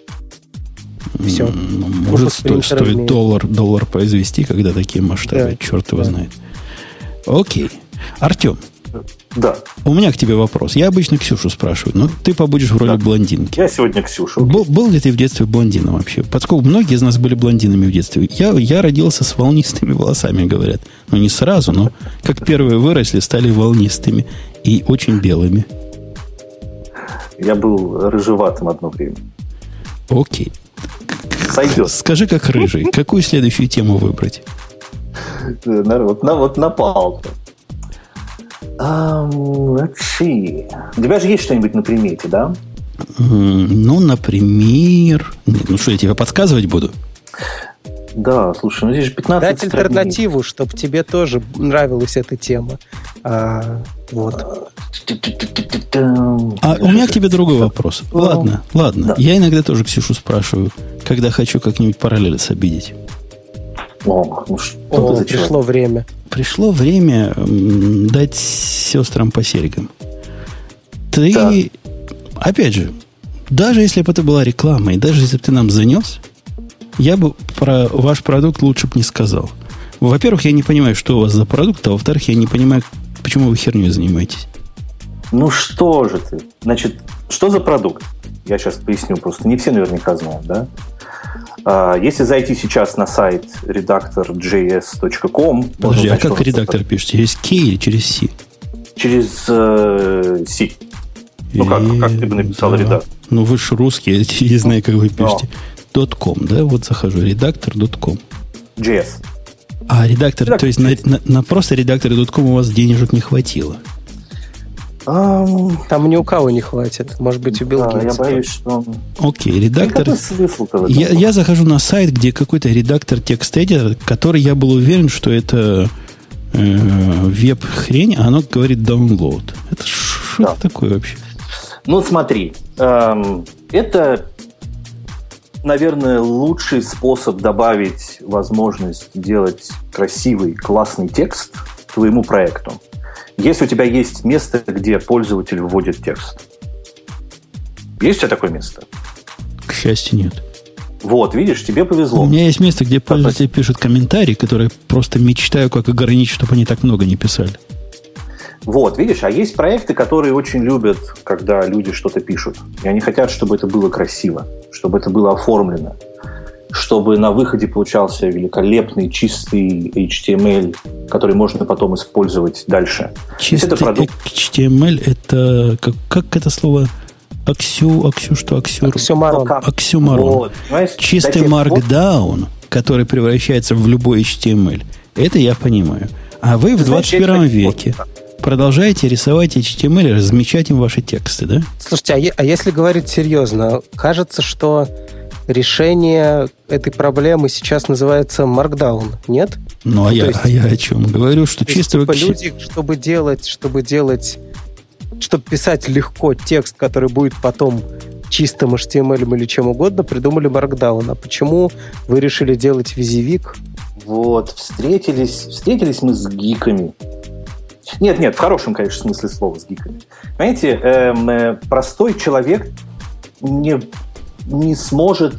Все. Ну, Может, сто- стоит доллар, доллар произвести, когда такие масштабы, Да. черт его Да. знает. Окей. Артем, Да. у меня к тебе вопрос. Я обычно Ксюшу спрашиваю, но ты побудешь в роли Да. блондинки. Я сегодня Ксюша. Был, был ли ты в детстве блондином вообще? Поскольку многие из нас были блондинами в детстве. Я, я родился с волнистыми волосами, говорят. Ну, не сразу, но как первые выросли, стали волнистыми и очень белыми. Я был рыжеватым одно время. Окей. Сойдет. Скажи, как рыжий, какую следующую тему выбрать? Народ, на, вот напал. Um, let's see. У тебя же есть что-нибудь на примете, да? Ну, например... Нет, ну что, я тебе подсказывать буду? Да, слушай, ну здесь же 15 Дать страниц. альтернативу, чтобы тебе тоже нравилась эта тема. А, вот. А у меня к тебе другой вопрос. Ладно, ладно. Да. Я иногда тоже Ксюшу спрашиваю, когда хочу как-нибудь параллелец обидеть. О, ну что О, ты за человек? пришло время. Пришло время дать сестрам по серьгам. Ты, Так. опять же, даже если бы это была реклама, и даже если бы ты нам занес, я бы про ваш продукт лучше бы не сказал. Во-первых, я не понимаю, что у вас за продукт, а во-вторых, я не понимаю, почему вы херней занимаетесь. Ну что же ты? Значит, что за продукт? Я сейчас поясню, просто не все наверняка знают, да? А, Если зайти сейчас на сайт redactor.js.com... Подожди, а узнать, что как редактор пишет? Через K или через C? Через э, C. Ну, как- как ты бы написал да. редактор? Ну, вы же русский, (laughs) я не знаю, как вы пишете. .com, да? Вот захожу, редактор.com. JS. А редактор, Редактор то есть на, на- на просто редактор.com у вас денежек не хватило. Ам, Там ни у кого не хватит. Может быть, у Билла да, я боюсь, что... Окей, редактор... Смысл-то в этом? Я, я захожу на сайт, где какой-то редактор текст-эдитора, который я был уверен, что это э, веб-хрень, а оно говорит download. Это что Да. это такое вообще? Ну, смотри, эм, это, наверное, лучший способ добавить возможность делать красивый, классный текст твоему проекту. Если у тебя есть место, где пользователь вводит текст. Есть у тебя такое место? К счастью, нет. Вот, видишь, тебе повезло. У меня есть место, где пользователи пишут комментарии, которые просто мечтаю, как ограничить, чтобы они так много не писали. Вот, видишь, а есть проекты, которые очень любят, когда люди что-то пишут. И они хотят, чтобы это было красиво, чтобы это было оформлено, чтобы на выходе получался великолепный, чистый HTML, который можно потом использовать дальше. Чистый это продукт. HTML это как, как это слово? Аксю, аксю, что аксюр? Оксюмарон. Ну, как? Оксюмарон. Вот, понимаешь, Чистый markdown, который превращается в любой HTML. Это я понимаю. А вы в Знаешь, 21 я- веке продолжаете рисовать HTML и размечать им ваши тексты, да? Слушайте, а, е- а если говорить серьезно, кажется, что решение этой проблемы сейчас называется Markdown, нет? Ну, а, то я, есть- а я о чем? Говорю, что То есть, чисто типа, люди, чтобы делать, чтобы делать, чтобы писать легко текст, который будет потом чистым HTML или чем угодно, придумали Markdown. А почему вы решили делать визивик? Вот, встретились, встретились мы с гиками. Нет, нет, в хорошем, конечно, смысле слова с гиками. Понимаете, эм, э, простой человек не, не сможет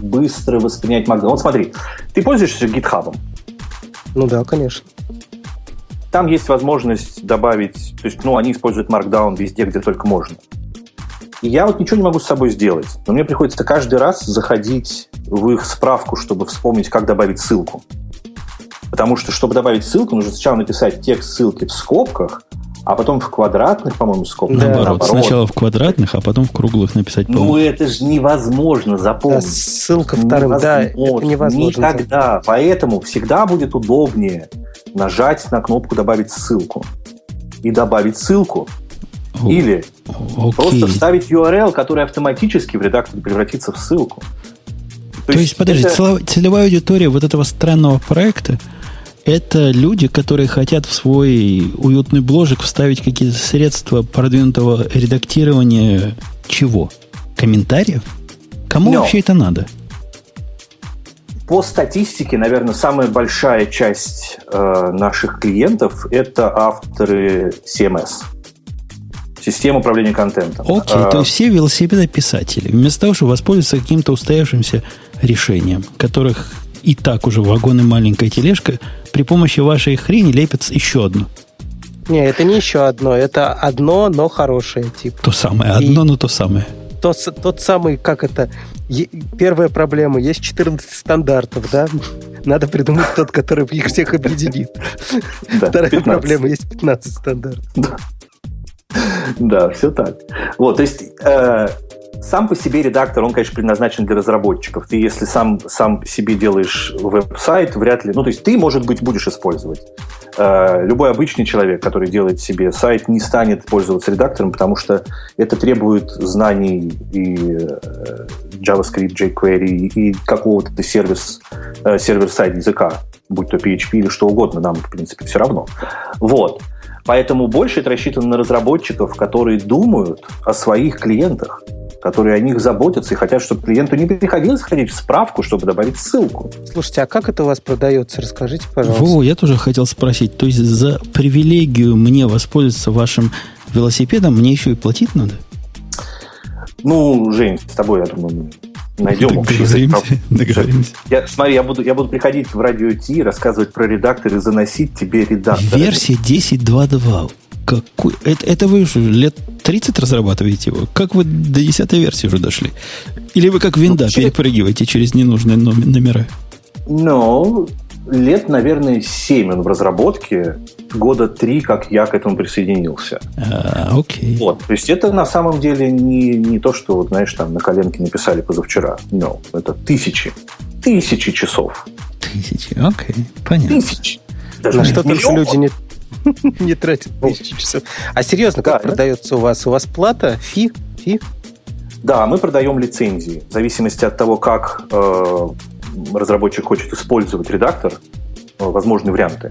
быстро воспринять Markdown. Вот смотри, ты пользуешься GitHub. Ну да, конечно. Там есть возможность добавить, то есть, ну, они используют Markdown везде, где только можно. И я вот ничего не могу с собой сделать. Но мне приходится каждый раз заходить в их справку, чтобы вспомнить, как добавить ссылку. Потому что, чтобы добавить ссылку, нужно сначала написать текст ссылки в скобках, а потом в квадратных, по-моему, скобках. Да. Наоборот, сначала в квадратных, а потом в круглых написать Ну, полный. это же невозможно Да, запомнить. ссылка вторым, да, это невозможно. Никогда. Поэтому всегда будет удобнее нажать на кнопку «Добавить ссылку». И добавить ссылку. О, Или Окей. просто вставить URL, который автоматически в редакторе превратится в ссылку. То, То есть, подожди, это... целевая аудитория вот этого странного проекта это люди, которые хотят в свой уютный бложик вставить какие-то средства продвинутого редактирования чего? Комментариев? Кому Но. вообще это надо? По статистике, наверное, самая большая часть э, наших клиентов это авторы CMS. Система управления контентом. Окей, а, то есть все велосипедописатели, вместо того, чтобы воспользоваться каким-то устоявшимся решением, которых и так уже вагон и маленькая тележка, при помощи вашей хрени лепят еще одну. Не, это не еще одно, это одно, но хорошее. Типа. То самое, одно, и... но то самое тот, тот самый, как это, первая проблема, есть 14 стандартов, да? Надо придумать тот, который их всех объединит. Вторая проблема, есть 15 стандартов. Да, все так. Вот, то есть э, сам по себе редактор, он, конечно, предназначен для разработчиков. Ты, если сам, сам себе делаешь веб-сайт, вряд ли... Ну, то есть ты, может быть, будешь использовать. Э, любой обычный человек, который делает себе сайт, не станет пользоваться редактором, потому что это требует знаний и э, JavaScript, jQuery, и какого-то сервис, э, сервер-сайт языка, будь то PHP или что угодно, нам, в принципе, все равно. Вот. Поэтому больше это рассчитано на разработчиков, которые думают о своих клиентах которые о них заботятся и хотят, чтобы клиенту не приходилось ходить в справку, чтобы добавить ссылку. Слушайте, а как это у вас продается? Расскажите, пожалуйста. Во, я тоже хотел спросить. То есть за привилегию мне воспользоваться вашим велосипедом мне еще и платить надо? Ну, Жень, с тобой, я думаю, найдем общий Договоримся. Я, смотри, я буду, я буду приходить в радио Ти, рассказывать про редактор и заносить тебе редактор. Версия 10.2.2. Какой? Это, это вы уже лет 30 разрабатываете его? Как вы до 10 версии уже дошли? Или вы как винда ну, перепрыгиваете через ненужные номера? Ну, лет, наверное, 7 он в разработке. Года 3, как я к этому присоединился. А, окей. Вот, то есть это на самом деле не, не то, что, вот, знаешь, там на коленке написали позавчера. No, это тысячи. Тысячи часов. Тысячи, окей, понятно. Тысячи. Даже на что только люди не, (laughs) Не тратит тысячи часов. А серьезно, как продается у вас? У вас плата, фи, фи? Да, мы продаем лицензии. В зависимости от того, как э, разработчик хочет использовать редактор, э, возможны варианты.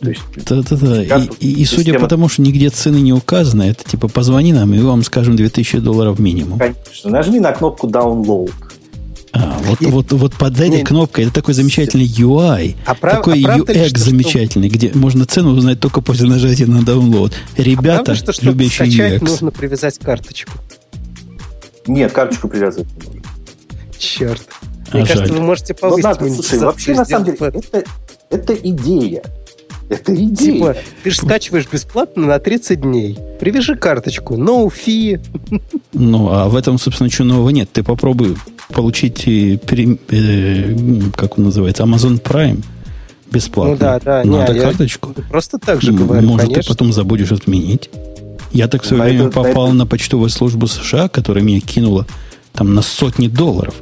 Да-да-да. И, и, и судя по тому, что нигде цены не указаны, это типа позвони нам, и вам скажем 2000 долларов минимум. Конечно. Нажми на кнопку download. А, вот, и... вот, вот под этой Нет. кнопкой это такой замечательный UI, а прав... такой а UX что, замечательный, что... где можно цену узнать только после нажатия на download. Ребята, а правда, что, любящие UX. нужно привязать карточку? Нет, карточку привязывать не нужно. Черт. А Мне жаль. кажется, вы можете ну, повысить надо, слушай, вообще, на самом деле, это, это идея. Это идея. Типа, ты же скачиваешь бесплатно на 30 дней. Привяжи карточку. No fee. Ну, а в этом, собственно, ничего нового нет. Ты попробуй получить, э, э, как он называется, Amazon Prime бесплатно. Ну да, да. Надо не, карточку. просто так же говорю, Может, конечно. ты потом забудешь отменить. Я так в свое время это, попал это... на почтовую службу США, которая меня кинула там на сотни долларов,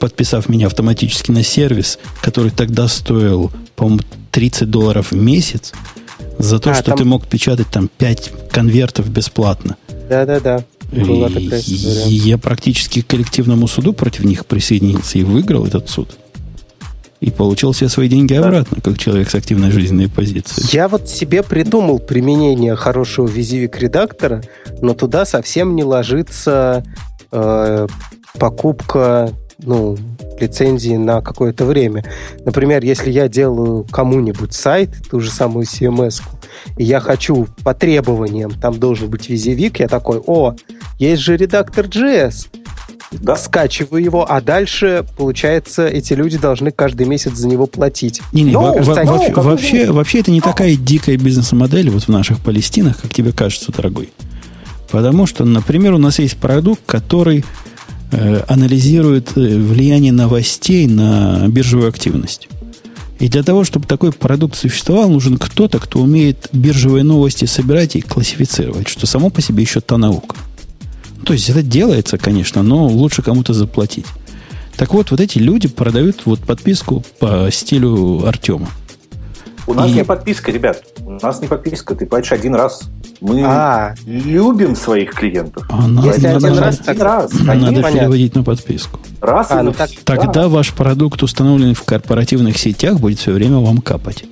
подписав меня автоматически на сервис, который тогда стоил, по-моему, 30 долларов в месяц за то, а, что там... ты мог печатать там 5 конвертов бесплатно. Да-да-да. Была такая Я практически к коллективному суду против них присоединился и выиграл этот суд. И получил все свои деньги обратно, как человек с активной жизненной позицией. Я вот себе придумал применение хорошего визивик редактора, но туда совсем не ложится э, покупка ну, лицензии на какое-то время. Например, если я делаю кому-нибудь сайт, ту же самую CMS, и я хочу по требованиям, там должен быть визивик, я такой, о, есть же редактор JS, да. скачиваю его, а дальше, получается, эти люди должны каждый месяц за него платить. Не, не, во, во, вообще, вообще, вообще это не такая дикая бизнес-модель вот в наших Палестинах, как тебе кажется, дорогой. Потому что, например, у нас есть продукт, который анализирует э, влияние новостей на биржевую активность. И для того, чтобы такой продукт существовал, нужен кто-то, кто умеет биржевые новости собирать и классифицировать, что само по себе еще та наука. То есть это делается, конечно, но лучше кому-то заплатить. Так вот, вот эти люди продают вот подписку по стилю Артема. У нас и... не подписка, ребят. У нас не подписка. Ты платишь один раз. Мы А. любим своих клиентов. А надо, Если надо- один раз, Один раз, надо конечно. переводить на подписку. Раз А, и ну так-. Тогда ваш продукт, установленный в корпоративных сетях, будет все время вам капать.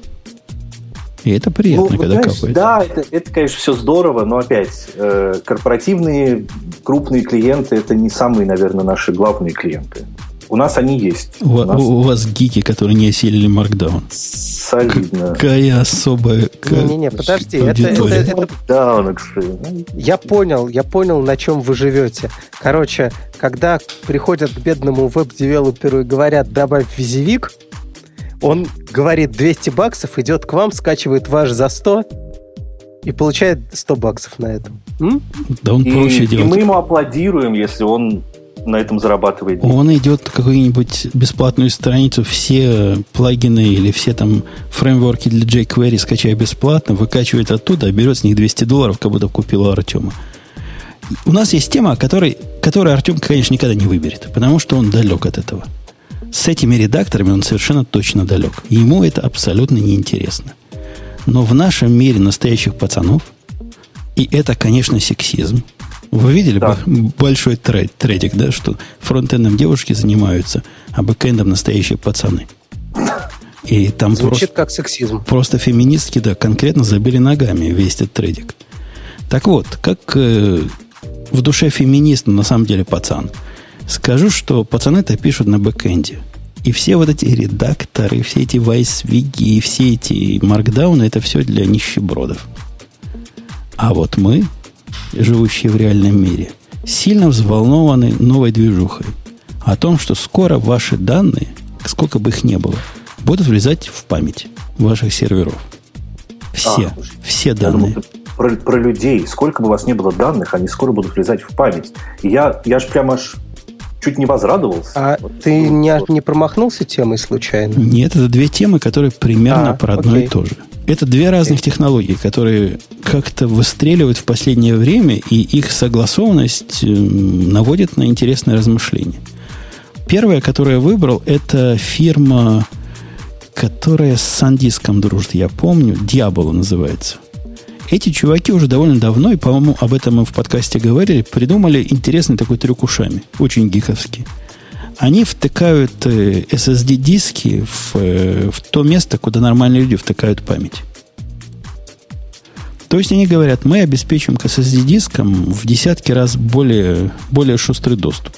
И это приятно, Ну, когда знаешь, капает. Да, это, это, конечно, все здорово, но опять, э, корпоративные крупные клиенты это не самые, наверное, наши главные клиенты. У нас они есть. У, У нас у вас гики, которые не осилили Markdown. Солидно. Какая особая... Не-не-не, подожди, это, это- это Да, кстати. Я понял, я понял, на чем вы живете. Короче, когда приходят к бедному веб-девелоперу и говорят, добавь визивик, он говорит 200 баксов, идет к вам, скачивает ваш за 100 и получает 100 баксов на этом. М? Да он И, проще и делает. мы ему аплодируем, если он на этом зарабатывает деньги. Он идет какую-нибудь бесплатную страницу, все плагины или все там фреймворки для jQuery скачая бесплатно, выкачивает оттуда, берет с них 200 долларов, как будто купил у Артема. У нас есть тема, которой, которую Артем, конечно, никогда не выберет, потому что он далек от этого. С этими редакторами он совершенно точно далек. Ему это абсолютно неинтересно. Но в нашем мире настоящих пацанов, и это, конечно, сексизм. Вы видели Да. большой тред, тредик, да, что фронтендом девушки занимаются, а бэкэндом настоящие пацаны. И там Звучит просто, как сексизм. просто феминистки, да, конкретно забили ногами весь этот тредик. Так вот, как э, в душе феминист, но на самом деле пацан, скажу, что пацаны-то пишут на бэкэнде. И все вот эти редакторы, все эти вайсвиги, и все эти маркдауны, это все для нищебродов. А вот мы, живущие в реальном мире, сильно взволнованы новой движухой. О том, что скоро ваши данные, сколько бы их ни было, будут влезать в память ваших серверов. Все, А, все думал, данные. про, про людей. Сколько бы у вас не было данных, они скоро будут влезать в память. Я, я ж прям аж чуть не возрадовался. А Вот. ты не, не промахнулся темой случайно? Нет, это две темы, которые примерно А, про одно окей. и то же. Это две разных технологии, которые как-то выстреливают в последнее время, и их согласованность эм, наводит на интересные размышления. Первая, которую я выбрал, это фирма, которая с Сандиском дружит, я помню, Diablo называется. Эти чуваки уже довольно давно, и, по-моему, об этом мы в подкасте говорили, придумали интересный такой трюк ушами, очень гиковский. Они втыкают э, SSD-диски в, э, в то место, куда нормальные люди втыкают память. То есть они говорят, мы обеспечим к SSD-дискам в десятки раз более, более шустрый доступ.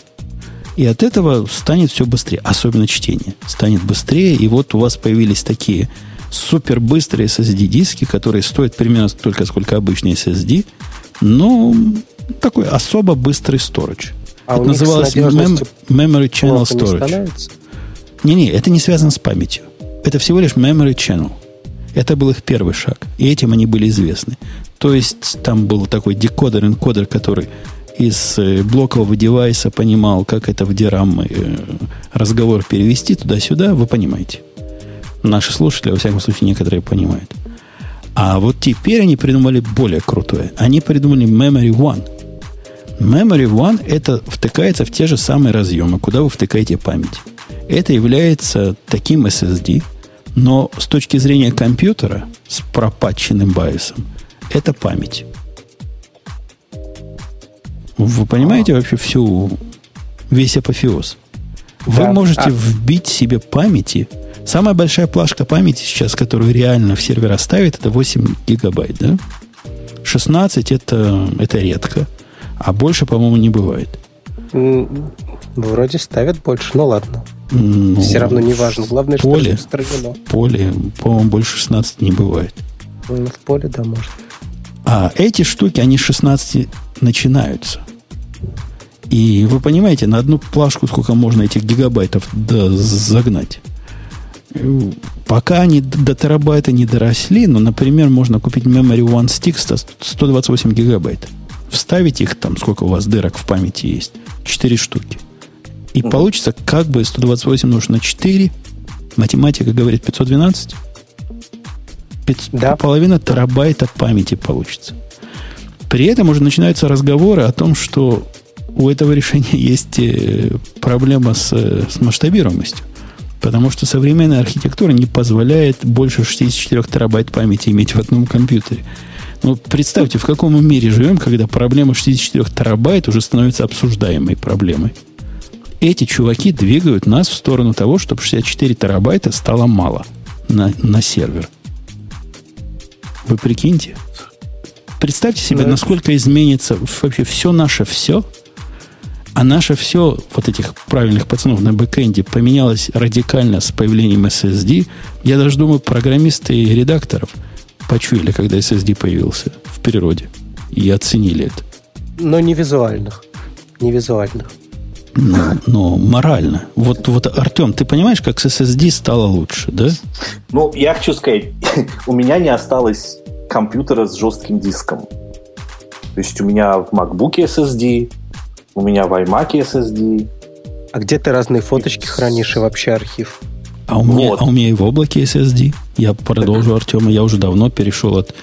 И от этого станет все быстрее, особенно чтение. Станет быстрее, и вот у вас появились такие супер быстрые SSD-диски, которые стоят примерно столько, сколько обычный SSD, но такой особо быстрый storage. А это называлось mem- Memory Channel Storage. Не-не, это не связано с памятью. Это всего лишь Memory Channel. Это был их первый шаг. И этим они были известны. То есть там был такой декодер-энкодер, который из э, блокового девайса понимал, как это в DRAM э, разговор перевести туда-сюда. Вы понимаете. Наши слушатели, во всяком случае, некоторые понимают. А вот теперь они придумали более крутое. Они придумали Memory One. Memory One это втыкается в те же самые разъемы, куда вы втыкаете память. Это является таким SSD, но с точки зрения компьютера с пропатченным байосом, это память. Вы понимаете вообще всю весь апофеоз? Вы Да. можете А- вбить себе памяти. Самая большая плашка памяти сейчас, которую реально в сервера ставят, это 8 гигабайт, да? 16 это, это редко. А больше, по-моему, не бывает. Вроде ставят больше, ну ладно. Ну, Все равно не важно. Главное, что поле. распространено. В поле, по-моему, больше 16 не бывает. Ну, В поле, да, может. А эти штуки, они с 16 начинаются. И вы понимаете, на одну плашку сколько можно этих гигабайтов да, загнать. Пока они до терабайта не доросли, но, например, можно купить Memory One Stick 100 128 гигабайт. Вставить их там, сколько у вас дырок в памяти есть. 4 штуки. И Мгм. получится как бы 128 умножить на 4. Математика говорит 512. Пяц- Да. Половина терабайта памяти получится. При этом уже начинаются разговоры о том, что у этого решения (laughs) есть э, проблема с, э, с масштабируемостью. Потому что современная архитектура не позволяет больше 64 терабайт памяти иметь в одном компьютере. Ну, представьте, в каком мы мире живем, когда проблема 64 терабайт уже становится обсуждаемой проблемой. Эти чуваки двигают нас в сторону того, чтобы 64 терабайта стало мало на, на сервер. Вы прикиньте. Представьте себе, да. насколько изменится вообще все наше все, а наше все, вот этих правильных пацанов на бэкэнде, поменялось радикально с появлением SSD. Я даже думаю, программисты и редакторов почуяли, когда SSD появился в природе. И оценили это. Но не визуальных. Не визуальных. Но, но морально. Вот, вот, Артем, ты понимаешь, как с SSD стало лучше, да? Ну, я хочу сказать, (laughs) у меня не осталось компьютера с жестким диском. То есть у меня в MacBook SSD, у меня в iMac SSD. А где ты разные фоточки хранишь и вообще архив? А у, вот. меня, а у меня и в облаке SSD. Я продолжу Артема. Я уже давно перешел от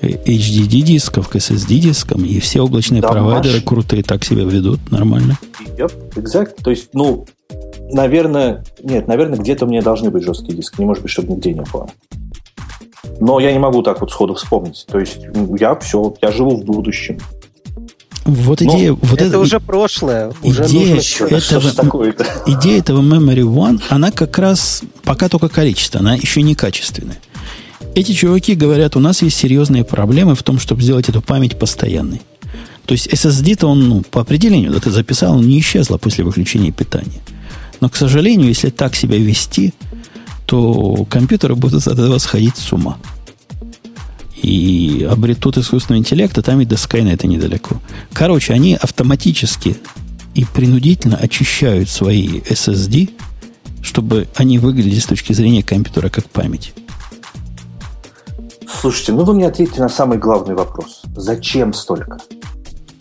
HDD дисков к SSD дискам, и все облачные да, провайдеры маш... крутые так себя ведут нормально. Yep, exact. То есть, ну, наверное, нет, наверное, где-то у меня должны быть жесткие диски. Не может быть, чтобы нигде не было. Но я не могу так вот сходу вспомнить. То есть я все, я живу в будущем. Вот идея... вот это, это уже прошлое. Уже идея, этого, идея этого Memory One, она как раз пока только количество, она еще не качественная. Эти чуваки говорят, у нас есть серьезные проблемы в том, чтобы сделать эту память постоянной. То есть SSD-то он, ну, по определению, да ты записал, он не исчезла после выключения питания. Но, к сожалению, если так себя вести, то компьютеры будут от этого сходить с ума. И обретут искусственный интеллект, а там и до это недалеко. Короче, они автоматически и принудительно очищают свои SSD, чтобы они выглядели с точки зрения компьютера как память. Слушайте, ну вы мне ответите на самый главный вопрос. Зачем столько?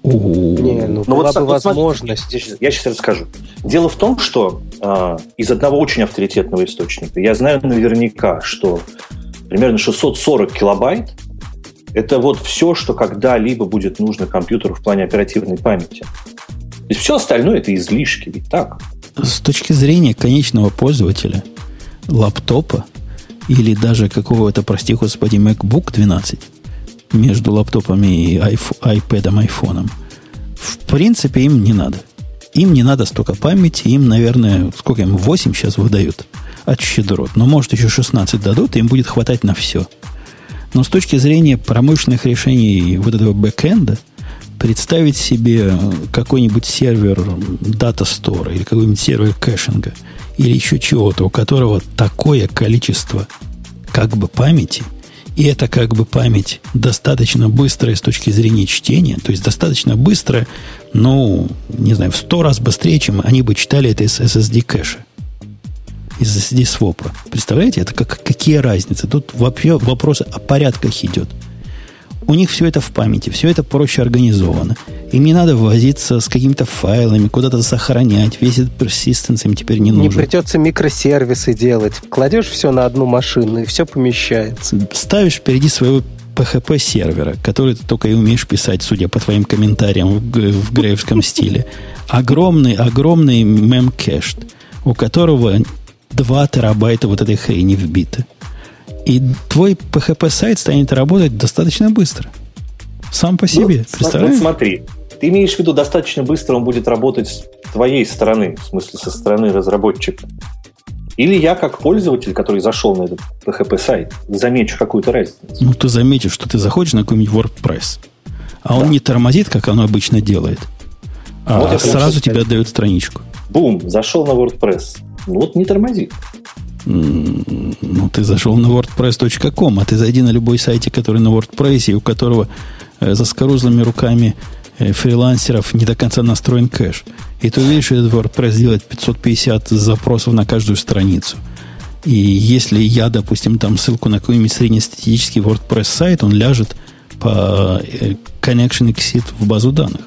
Не, ну, ну была вот, бы вот возможность. Смотрите, я сейчас расскажу. Дело в том, что э, из одного очень авторитетного источника я знаю наверняка, что примерно 640 килобайт это вот все, что когда-либо будет нужно компьютеру в плане оперативной памяти. То есть все остальное это излишки, ведь так? С точки зрения конечного пользователя лаптопа или даже какого-то, прости господи, MacBook 12, между лаптопами и iPad, айфоном. В принципе, им не надо. Им не надо столько памяти, им, наверное, сколько им, 8 сейчас выдают от щедрот. Но, может, еще 16 дадут, и им будет хватать на все. Но с точки зрения промышленных решений вот этого бэкэнда, представить себе какой-нибудь сервер data store а или какой-нибудь сервер caching а или еще чего-то, у которого такое количество как бы памяти – и это как бы память достаточно быстрая с точки зрения чтения, то есть достаточно быстрая, ну, не знаю, в сто раз быстрее, чем они бы читали это из SSD кэша. Из SSD свопа. Представляете, это как, какие разницы? Тут вообще вопрос о порядках идет. У них все это в памяти, все это проще организовано. Им не надо возиться с какими-то файлами, куда-то сохранять. Весь этот persistence им теперь не нужен. Не придется микросервисы делать. Кладешь все на одну машину, и все помещается. Ставишь впереди своего PHP сервера, который ты только и умеешь писать, судя по твоим комментариям в, в греевском стиле. Огромный, огромный мемкэш, у которого 2 терабайта вот этой хрени вбиты. И твой PHP-сайт станет работать достаточно быстро. Сам по себе. Ну, Представляешь? Вот смотри, ты имеешь в виду, достаточно быстро он будет работать с твоей стороны, в смысле, со стороны разработчика. Или я, как пользователь, который зашел на этот PHP-сайт, замечу какую-то разницу. Ну, ты заметишь, что ты заходишь на какой-нибудь WordPress, а да. он не тормозит, как оно обычно делает, а вот сразу тебе отдает страничку. Бум, зашел на WordPress. Вот не тормозит. Ну, ты зашел на wordpress.com, а ты зайди на любой сайте, который на WordPress, и у которого э, за скорузлыми руками э, фрилансеров не до конца настроен кэш. И ты увидишь, этот WordPress делает 550 запросов на каждую страницу. И если я, допустим, там ссылку на какой-нибудь среднестатистический WordPress сайт, он ляжет по э, connection exit в базу данных.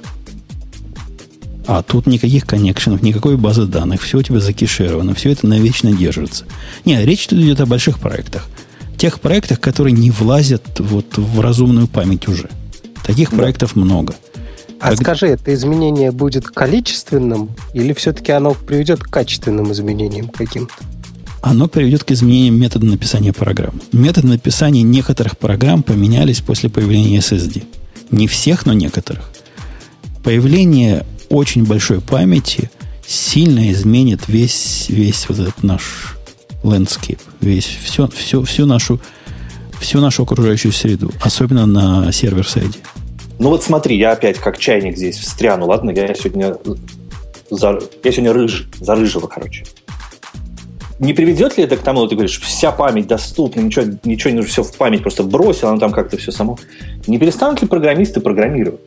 А тут никаких коннекшенов, никакой базы данных, все у тебя закишировано, все это навечно держится. Не, речь тут идет о больших проектах. Тех проектах, которые не влазят вот в разумную память уже. Таких да. проектов много. А Когда... скажи, это изменение будет количественным или все-таки оно приведет к качественным изменениям каким-то? оно приведет к изменениям метода написания программ. Методы написания некоторых программ поменялись после появления SSD. Не всех, но некоторых. Появление очень большой памяти сильно изменит весь, весь вот этот наш landscape, весь, все, все, всю, нашу, всю нашу окружающую среду, особенно на сервер-сайде. Ну вот смотри, я опять как чайник здесь встряну, ладно? Я сегодня, за, я сегодня рыж, за рыжего, короче. Не приведет ли это к тому, что ты говоришь, вся память доступна, ничего, ничего не нужно, все в память просто бросил, оно там как-то все само. Не перестанут ли программисты программировать?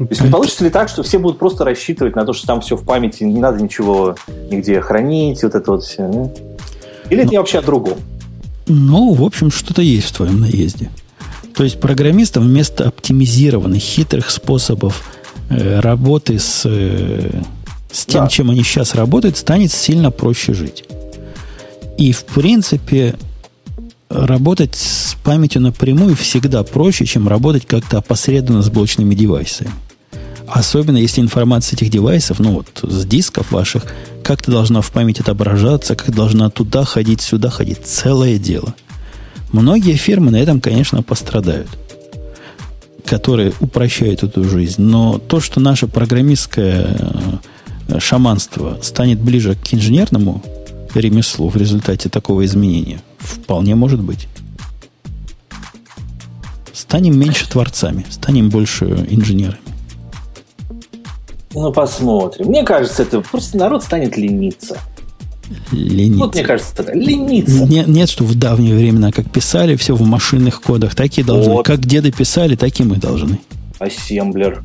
То есть не получится ли так, что все будут просто рассчитывать на то, что там все в памяти, не надо ничего нигде хранить, вот это вот все? Ну? Или это вообще о другом? Ну, в общем, что-то есть в твоем наезде. То есть программистам вместо оптимизированных, хитрых способов э, работы с, э, с тем, да. чем они сейчас работают, станет сильно проще жить. И, в принципе, работать с памятью напрямую всегда проще, чем работать как-то опосредованно с блочными девайсами. Особенно если информация этих девайсов, ну вот с дисков ваших, как-то должна в память отображаться, как должна туда ходить, сюда ходить. Целое дело. Многие фирмы на этом, конечно, пострадают, которые упрощают эту жизнь. Но то, что наше программистское э, шаманство станет ближе к инженерному ремеслу в результате такого изменения, вполне может быть. Станем меньше творцами, станем больше инженерами. Ну, посмотрим. Мне кажется, это просто народ станет лениться. Лениться. Вот мне кажется, это лениться. Нет, нет, что в давние времена, как писали все в машинных кодах, так и должны. Вот. Как деды писали, так и мы должны. Ассемблер.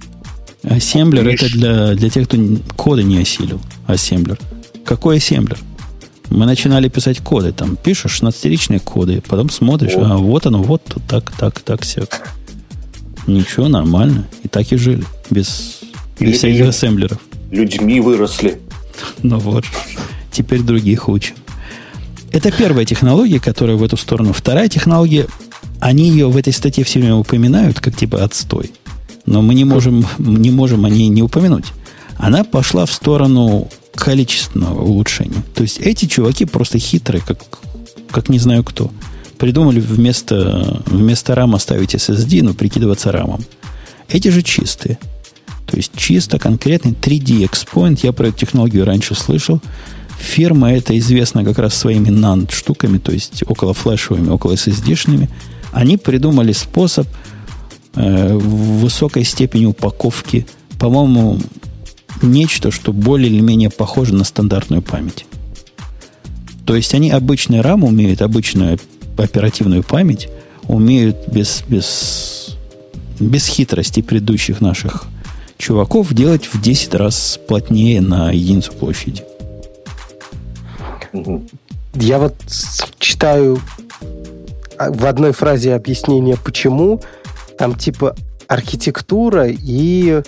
Ассемблер это для, для тех, кто коды не осилил. Ассемблер. Какой ассемблер? Мы начинали писать коды. Там пишешь 16-ричные коды, потом смотришь, вот. а вот оно, вот так, так, так, все. Ничего, нормально. И так и жили. Без без всяких ассемблеров. Людьми выросли. Ну вот. Теперь других учим. Это первая технология, которая в эту сторону. Вторая технология, они ее в этой статье все время упоминают, как типа отстой. Но мы не можем, не можем о ней не упомянуть. Она пошла в сторону количественного улучшения. То есть эти чуваки просто хитрые, как, как не знаю кто. Придумали вместо, вместо RAM ставить SSD, но прикидываться рамом. Эти же чистые. То есть чисто конкретный 3D Expoint. Я про эту технологию раньше слышал. Фирма эта известна как раз своими NAND штуками, то есть около флешевыми, около SSD-шными. Они придумали способ э, высокой степени упаковки, по-моему, нечто, что более или менее похоже на стандартную память. То есть они обычный RAM умеют, обычную оперативную память, умеют без, без, без хитрости предыдущих наших чуваков делать в 10 раз плотнее на единицу площади. Я вот читаю а, в одной фразе объяснение, почему. Там типа архитектура и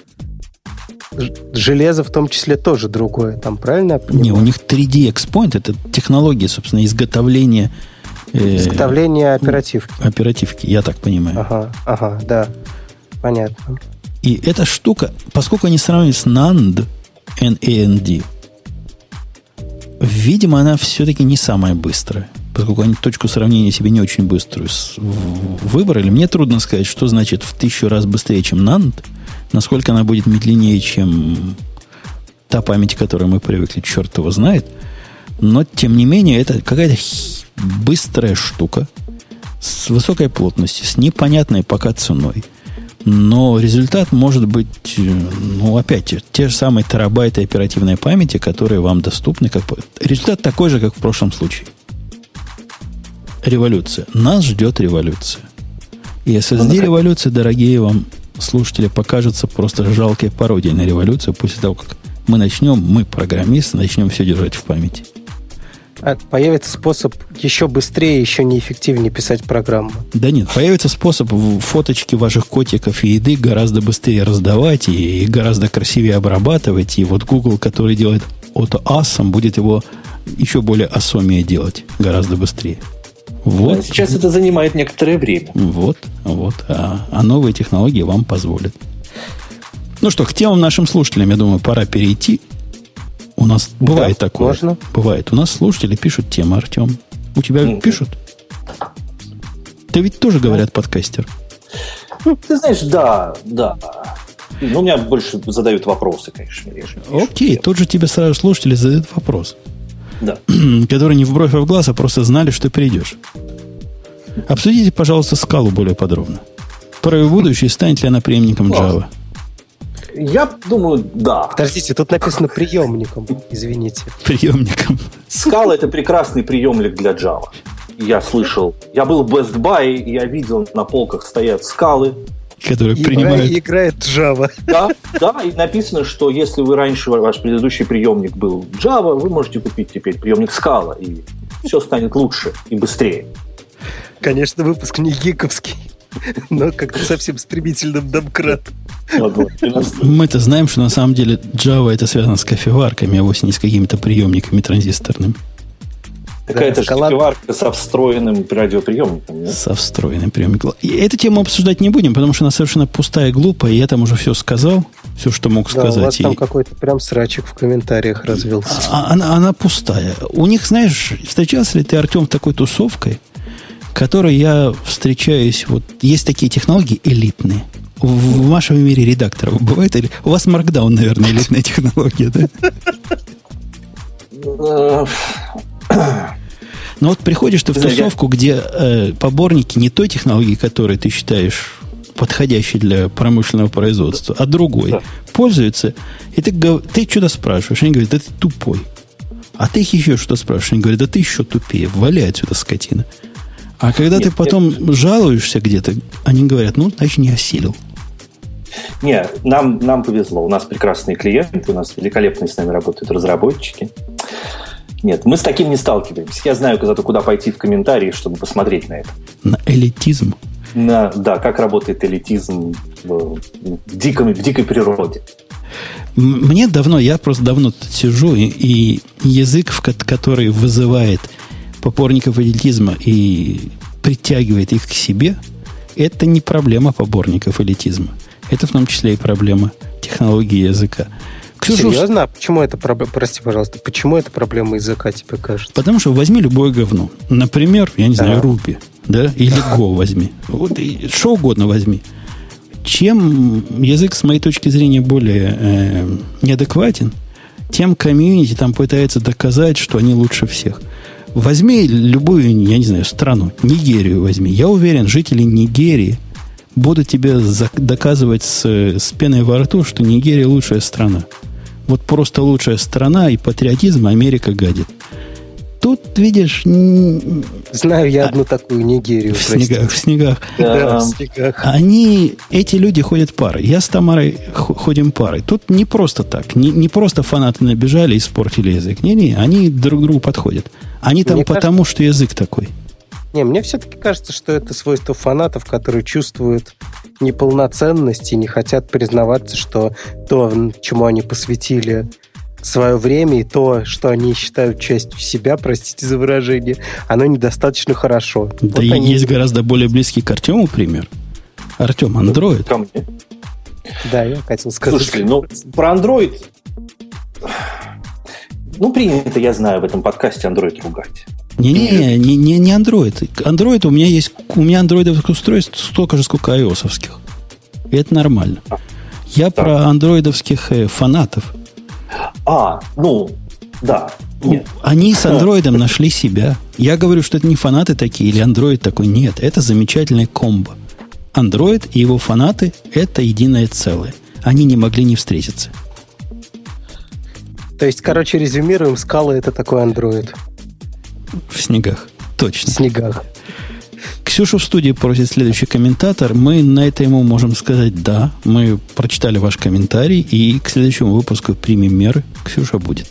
железо в том числе тоже другое. Там правильно я понимаю? Не, у них 3D Expoint это технология, собственно, изготовления э, Изготовление оперативки. Оперативки, я так понимаю. Ага, ага, да. Понятно. И эта штука, поскольку они сравнивают с NAND, NAND, видимо, она все-таки не самая быстрая. Поскольку они точку сравнения себе не очень быструю выбрали, мне трудно сказать, что значит в тысячу раз быстрее, чем NAND, насколько она будет медленнее, чем та память, к которой мы привыкли, черт его знает. Но, тем не менее, это какая-то быстрая штука с высокой плотностью, с непонятной пока ценой – но результат может быть, э, ну, опять, те же самые терабайты оперативной памяти, которые вам доступны. Как... Результат такой же, как в прошлом случае. Революция. Нас ждет революция. И SSD-революция, дорогие вам слушатели, покажется просто жалкой пародией на революцию после того, как мы начнем, мы, программисты, начнем все держать в памяти. А появится способ еще быстрее, еще неэффективнее писать программу. Да нет, появится способ фоточки ваших котиков и еды гораздо быстрее раздавать и гораздо красивее обрабатывать. И вот Google, который делает auto awesome, будет его еще более осомее делать гораздо быстрее. Вот. Сейчас это занимает некоторое время. Вот, вот. А, а новые технологии вам позволят. Ну что, к темам нашим слушателям, я думаю, пора перейти. У нас бывает Да, такое. можно. Бывает. У нас слушатели пишут темы, Артем. У тебя Мгм. пишут? Ты ведь тоже, говорят, подкастер. Ты знаешь, да, да. Ну, меня больше задают вопросы, конечно, реже. Окей, тут же тебе сразу слушатели задают вопрос, Да. (clears throat) который не в бровь, а в глаз, а просто знали, что придешь. Обсудите, пожалуйста, скалу более подробно. Про ее будущее, станет ли она преемником. Java. Я думаю, да. Подождите, тут написано приемником, извините. Приемником. Scala это прекрасный приемник для Java. Я слышал. Я был в Best Buy, и я видел, на полках стоят скалы. Который Игра- принимает... играет Java. Да, да, и написано, что если вы раньше, ваш предыдущий приемник был Java, вы можете купить теперь приемник Scala, и все станет лучше и быстрее. Конечно, выпуск не гиковский, но как-то совсем стремительным нас- Мы-то знаем, что на самом деле Java это связано с кофеварками, а вовсе не с какими-то приемниками транзисторными. Какая-то Scala- кофеварка со встроенным радиоприемником. нет? Со встроенным приемником. И эту тему обсуждать не будем, потому что она совершенно пустая и глупая, и я там уже все сказал, все, что мог Да, у вас сказать. там и- какой-то прям срачик в комментариях развился. А- она, она пустая. У них, знаешь, встречался ли ты, Артем, в такой тусовкой, которой я встречаюсь, вот есть такие технологии элитные. В, в вашем мире редакторов бывает или у вас Markdown, наверное, элитная технология, да? Но вот приходишь ты в тусовку, где э, поборники не той технологии, которую ты считаешь подходящей для промышленного производства, а другой, Да. пользуются, и ты, ты что-то спрашиваешь, они говорят, да ты тупой. А ты их еще что спрашиваешь, они говорят, да ты еще тупее, вали отсюда, скотина. А когда ты Нет, потом жалуешься где-то, они говорят, ну, значит, не осилил. Не, нам, нам повезло. У нас прекрасные клиенты, у нас великолепные с нами работают разработчики. Нет, мы с таким не сталкиваемся. Я знаю зато, куда пойти в комментарии, чтобы посмотреть на это. На элитизм. На, да, как работает элитизм в, в диком, в дикой природе. Мне давно, я просто давно тут сижу, и, и язык, который вызывает поборников элитизма и притягивает их к себе, это не проблема поборников элитизма. Это в том числе и проблема технологии языка. Ксюша, Серьезно? А почему это проблема? Прости, пожалуйста, почему это проблема языка, тебе кажется? Потому что возьми любое говно. Например, я не знаю, Да. Руби, да, или Go возьми. Вот и что угодно возьми. Чем язык, с моей точки зрения, более э, неадекватен, тем комьюнити там пытается доказать, что они лучше всех. Возьми любую, я не знаю, страну, Нигерию возьми. Я уверен, жители Нигерии будут тебе доказывать с, с пеной во рту, что Нигерия лучшая страна. Вот просто лучшая страна и патриотизм Америка гадит. Тут, видишь, Знаю я А- одну такую Нигерию, в простите. снегах, в снегах. Да, Эм, в снегах. Они, эти люди ходят парой. Я с Тамарой ходим парой. Тут не просто так. Не, не просто фанаты набежали и испортили язык. Не-не, они друг к другу подходят. Они там Мне потому, что язык такой. Не, мне все-таки кажется, что это свойство фанатов, которые чувствуют неполноценность и не хотят признаваться, что то, чему они посвятили свое время, и то, что они считают частью себя, простите за выражение, оно недостаточно хорошо. Да Вот и они- есть гораздо более близкий к Артему пример. Артем, андроид. ко мне. Да, я хотел сказать. Слушайте, ну, про Android... Ну, принято, я знаю, в этом подкасте Android ругать. Не-не, не, не, не Android. Android у меня есть, у меня андроидовых устройств столько же, сколько ios И это нормально. Я Так. про андроидовских э, фанатов. А, ну, да. Нет. Они с андроидом нашли себя. Я говорю, что это не фанаты такие или андроид такой. Нет, это замечательная комбо. Андроид и его фанаты – это единое целое. Они не могли не встретиться. То есть, короче, резюмируем, скала это такой андроид В снегах. в Точно. снегах. Ксюшу в студии просит следующий комментатор. Мы на это ему можем сказать «да». Мы прочитали ваш комментарий и к следующему выпуску примем меры. Ксюша будет.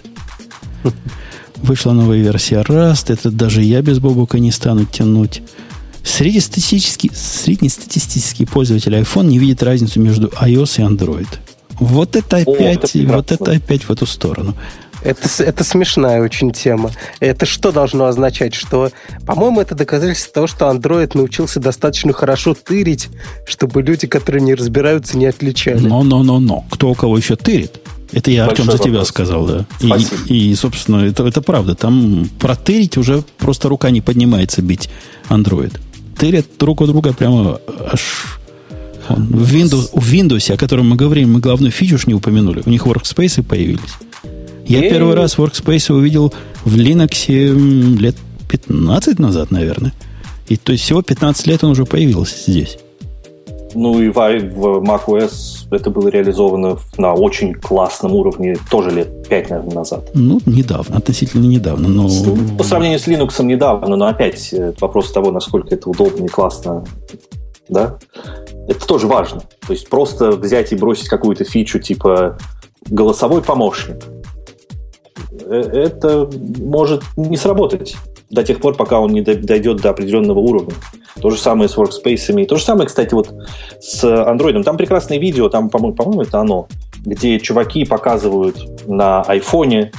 Вышла новая версия Rust. Это даже я без Бобука не стану тянуть. Среднестатистический, среднестатистический пользователь iPhone не видит разницу между iOS и Android. Вот это О, опять, это прекрасно. вот это опять в эту сторону. Это, это смешная очень тема. Это что должно означать? Что, по-моему, это доказательство того, что Android научился достаточно хорошо тырить, чтобы люди, которые не разбираются, не отличали. Но, но, но, но. Кто у кого еще тырит? Это я, Артем, за тебя сказал, да. И, и, собственно, это, это правда. Там протырить уже просто рука не поднимается бить Android. Тырят друг у друга прямо аж... В Windows, в Windows, о котором мы говорим, мы главную фичу не упомянули. У них workspace появились. Я и... первый раз workspace увидел в Linux лет 15 назад, наверное. И то есть всего 15 лет он уже появился здесь. Ну и в, в macOS это было реализовано на очень классном уровне тоже лет 5, наверное, назад. Ну, недавно, относительно недавно. Но... По сравнению с Linux недавно, но опять э, вопрос того, насколько это удобно и классно, да, это тоже важно. То есть просто взять и бросить какую-то фичу типа голосовой помощник. Э, это может не сработать до тех пор, пока он не дойдет до определенного уровня. То же самое с workspace. То же самое, кстати, вот с Android. Там прекрасное видео, там, по-моему, это оно, где чуваки показывают на айфоне,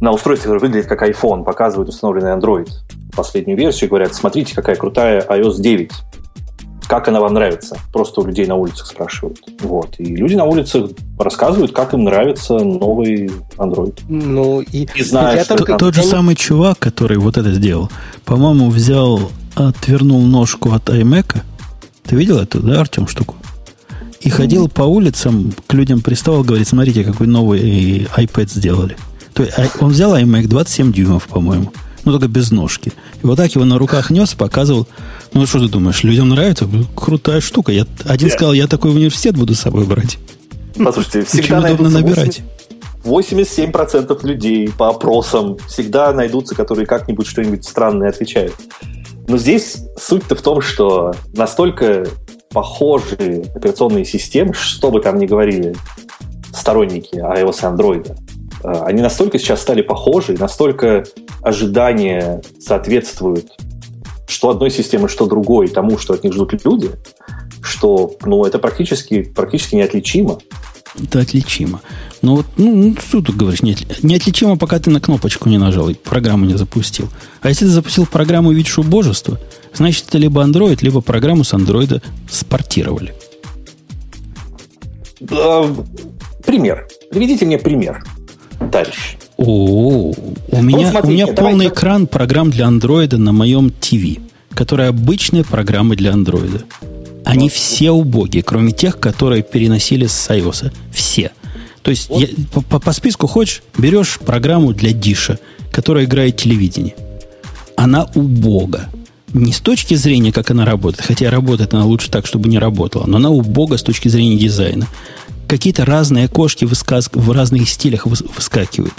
на устройстве, которое выглядит как iPhone, показывают установленный Android, последнюю версию, говорят, смотрите, какая крутая iOS 9 как она вам нравится. Просто у людей на улицах спрашивают. Вот. И люди на улицах рассказывают, как им нравится новый Android. Ну, и, и знаешь, что там... Тот же самый чувак, который вот это сделал, по-моему, взял, отвернул ножку от iMac. Ты видел эту, да, Артем, штуку? И mm-hmm. ходил по улицам, к людям приставал, говорит, смотрите, какой новый iPad сделали. То есть а, он взял iMac 27 дюймов, по-моему но только без ножки. И вот так его на руках нес, показывал. Ну, что ты думаешь, людям нравится? Крутая штука. Я, один сказал, я такой в университет буду с собой брать. Послушайте, всегда удобно набирать. 87% людей по опросам всегда найдутся, которые как-нибудь что-нибудь странное отвечают. Но здесь суть-то в том, что настолько похожие операционные системы, что бы там ни говорили сторонники iOS и Android, а, они настолько сейчас стали похожи, настолько ожидания соответствуют что одной системы, что другой тому, что от них ждут люди, что ну, это практически, практически неотличимо. Это отличимо. Но вот, ну, ну что ты говоришь, неотличимо, пока ты на кнопочку не нажал и программу не запустил. А если ты запустил программу и видишь убожество, значит, это либо Android, либо программу с Android спортировали. Пример. Приведите мне пример товарищ. О, у меня, вот у меня полный экран программ для андроида на моем ТВ, которые обычные программы для андроида. Они вот. все убогие, кроме тех, которые переносили с iOS. Все. То есть вот. я, по, по списку хочешь, берешь программу для Диша, которая играет телевидение. Она убога. Не с точки зрения, как она работает, хотя работает она лучше так, чтобы не работала, но она убога с точки зрения дизайна какие-то разные окошки высказ... в разных стилях выскакивают.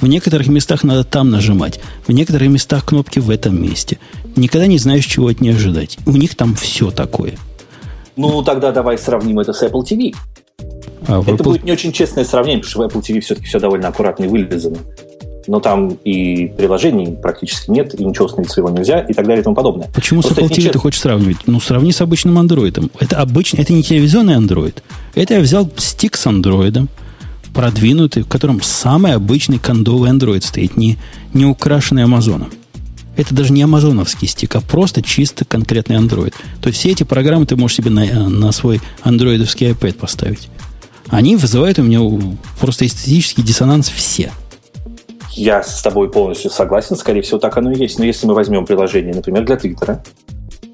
В некоторых местах надо там нажимать, в некоторых местах кнопки в этом месте. Никогда не знаешь, чего от нее ожидать. У них там все такое. Ну, тогда давай сравним это с Apple TV. А это Apple... будет не очень честное сравнение, потому что в Apple TV все-таки все довольно аккуратно и вылезано но там и приложений практически нет, и ничего установить своего нельзя, и так далее и тому подобное. Почему Просто с Apple TV ты хочешь сравнивать? Ну, сравни с обычным андроидом. Это обычный, это не телевизионный андроид. Это я взял стик с андроидом, продвинутый, в котором самый обычный кондовый андроид стоит, не, не украшенный Амазоном. Это даже не амазоновский стик, а просто чисто конкретный Android. То есть все эти программы ты можешь себе на, на свой андроидовский iPad поставить. Они вызывают у меня просто эстетический диссонанс все – я с тобой полностью согласен, скорее всего, так оно и есть. Но если мы возьмем приложение, например, для Твиттера,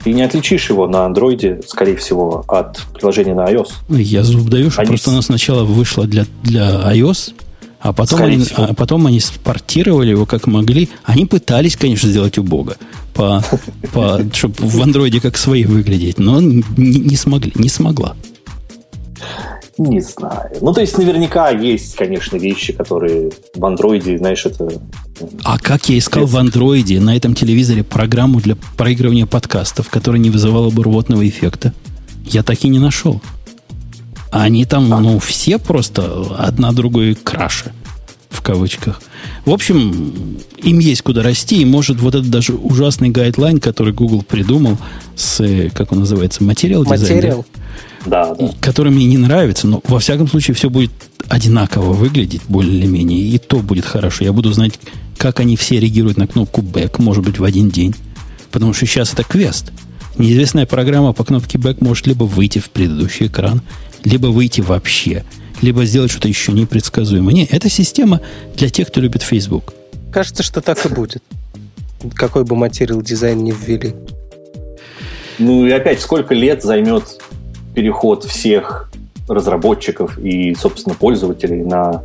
ты не отличишь его на андроиде, скорее всего, от приложения на iOS. Я зуб даю, что они... просто оно сначала вышло для, для iOS, а потом, они, а потом они спортировали его как могли. Они пытались, конечно, сделать убого, по, по, чтобы в андроиде как свои выглядеть, но не, не смогли, не смогла. Не знаю. Ну, то есть, наверняка есть, конечно, вещи, которые в андроиде, знаешь, это... А как я искал в андроиде на этом телевизоре программу для проигрывания подкастов, которая не вызывала бы рвотного эффекта? Я так и не нашел. Они там, а. ну, все просто одна другой краше, в кавычках. В общем, им есть куда расти, и может вот этот даже ужасный гайдлайн, который Google придумал с, э, как он называется, материал дизайн. Материал да, да. который мне не нравится, но во всяком случае все будет одинаково выглядеть более или менее, и то будет хорошо. Я буду знать, как они все реагируют на кнопку back, может быть, в один день. Потому что сейчас это квест. Неизвестная программа по кнопке back может либо выйти в предыдущий экран, либо выйти вообще, либо сделать что-то еще непредсказуемое. Нет, это система для тех, кто любит Facebook. Кажется, что так и будет. Какой бы материал дизайн не ввели. Ну и опять, сколько лет займет переход всех разработчиков и, собственно, пользователей на,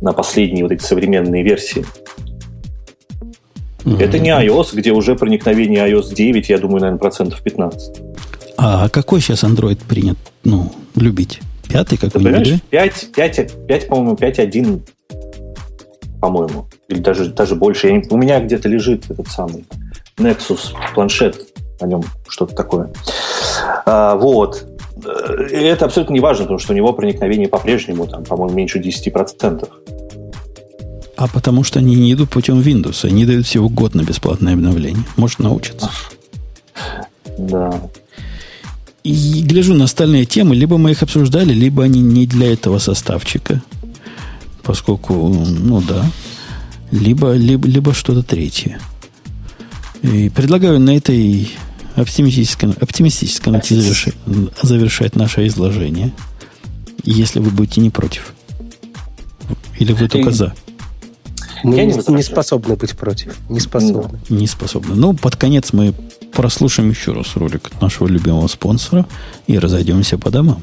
на последние вот эти современные версии? Mm-hmm. Это не iOS, где уже проникновение iOS 9, я думаю, наверное, процентов 15. А какой сейчас Android принят, ну, любить? Пятый какой-нибудь? 5, 5, 5, по-моему, 5.1, по-моему. Или даже, даже больше. Я у меня где-то лежит этот самый Nexus планшет, на нем что-то такое. А, вот. Э, это абсолютно не важно, потому что у него проникновение по-прежнему, там, по-моему, меньше 10%. А потому что они не идут путем Windows. Они дают всего год на бесплатное обновление. Может научиться. Да. И гляжу на остальные темы, либо мы их обсуждали, либо они не для этого составчика. Поскольку, ну да. Либо, либо, либо что-то третье. И предлагаю на этой оптимистическом, оптимистическом ноте завершать, завершать наше изложение. Если вы будете не против. Или вы только за. Мы не, не способны быть против. Не способны. Не способны. Ну, под конец мы прослушаем еще раз ролик нашего любимого спонсора и разойдемся по домам.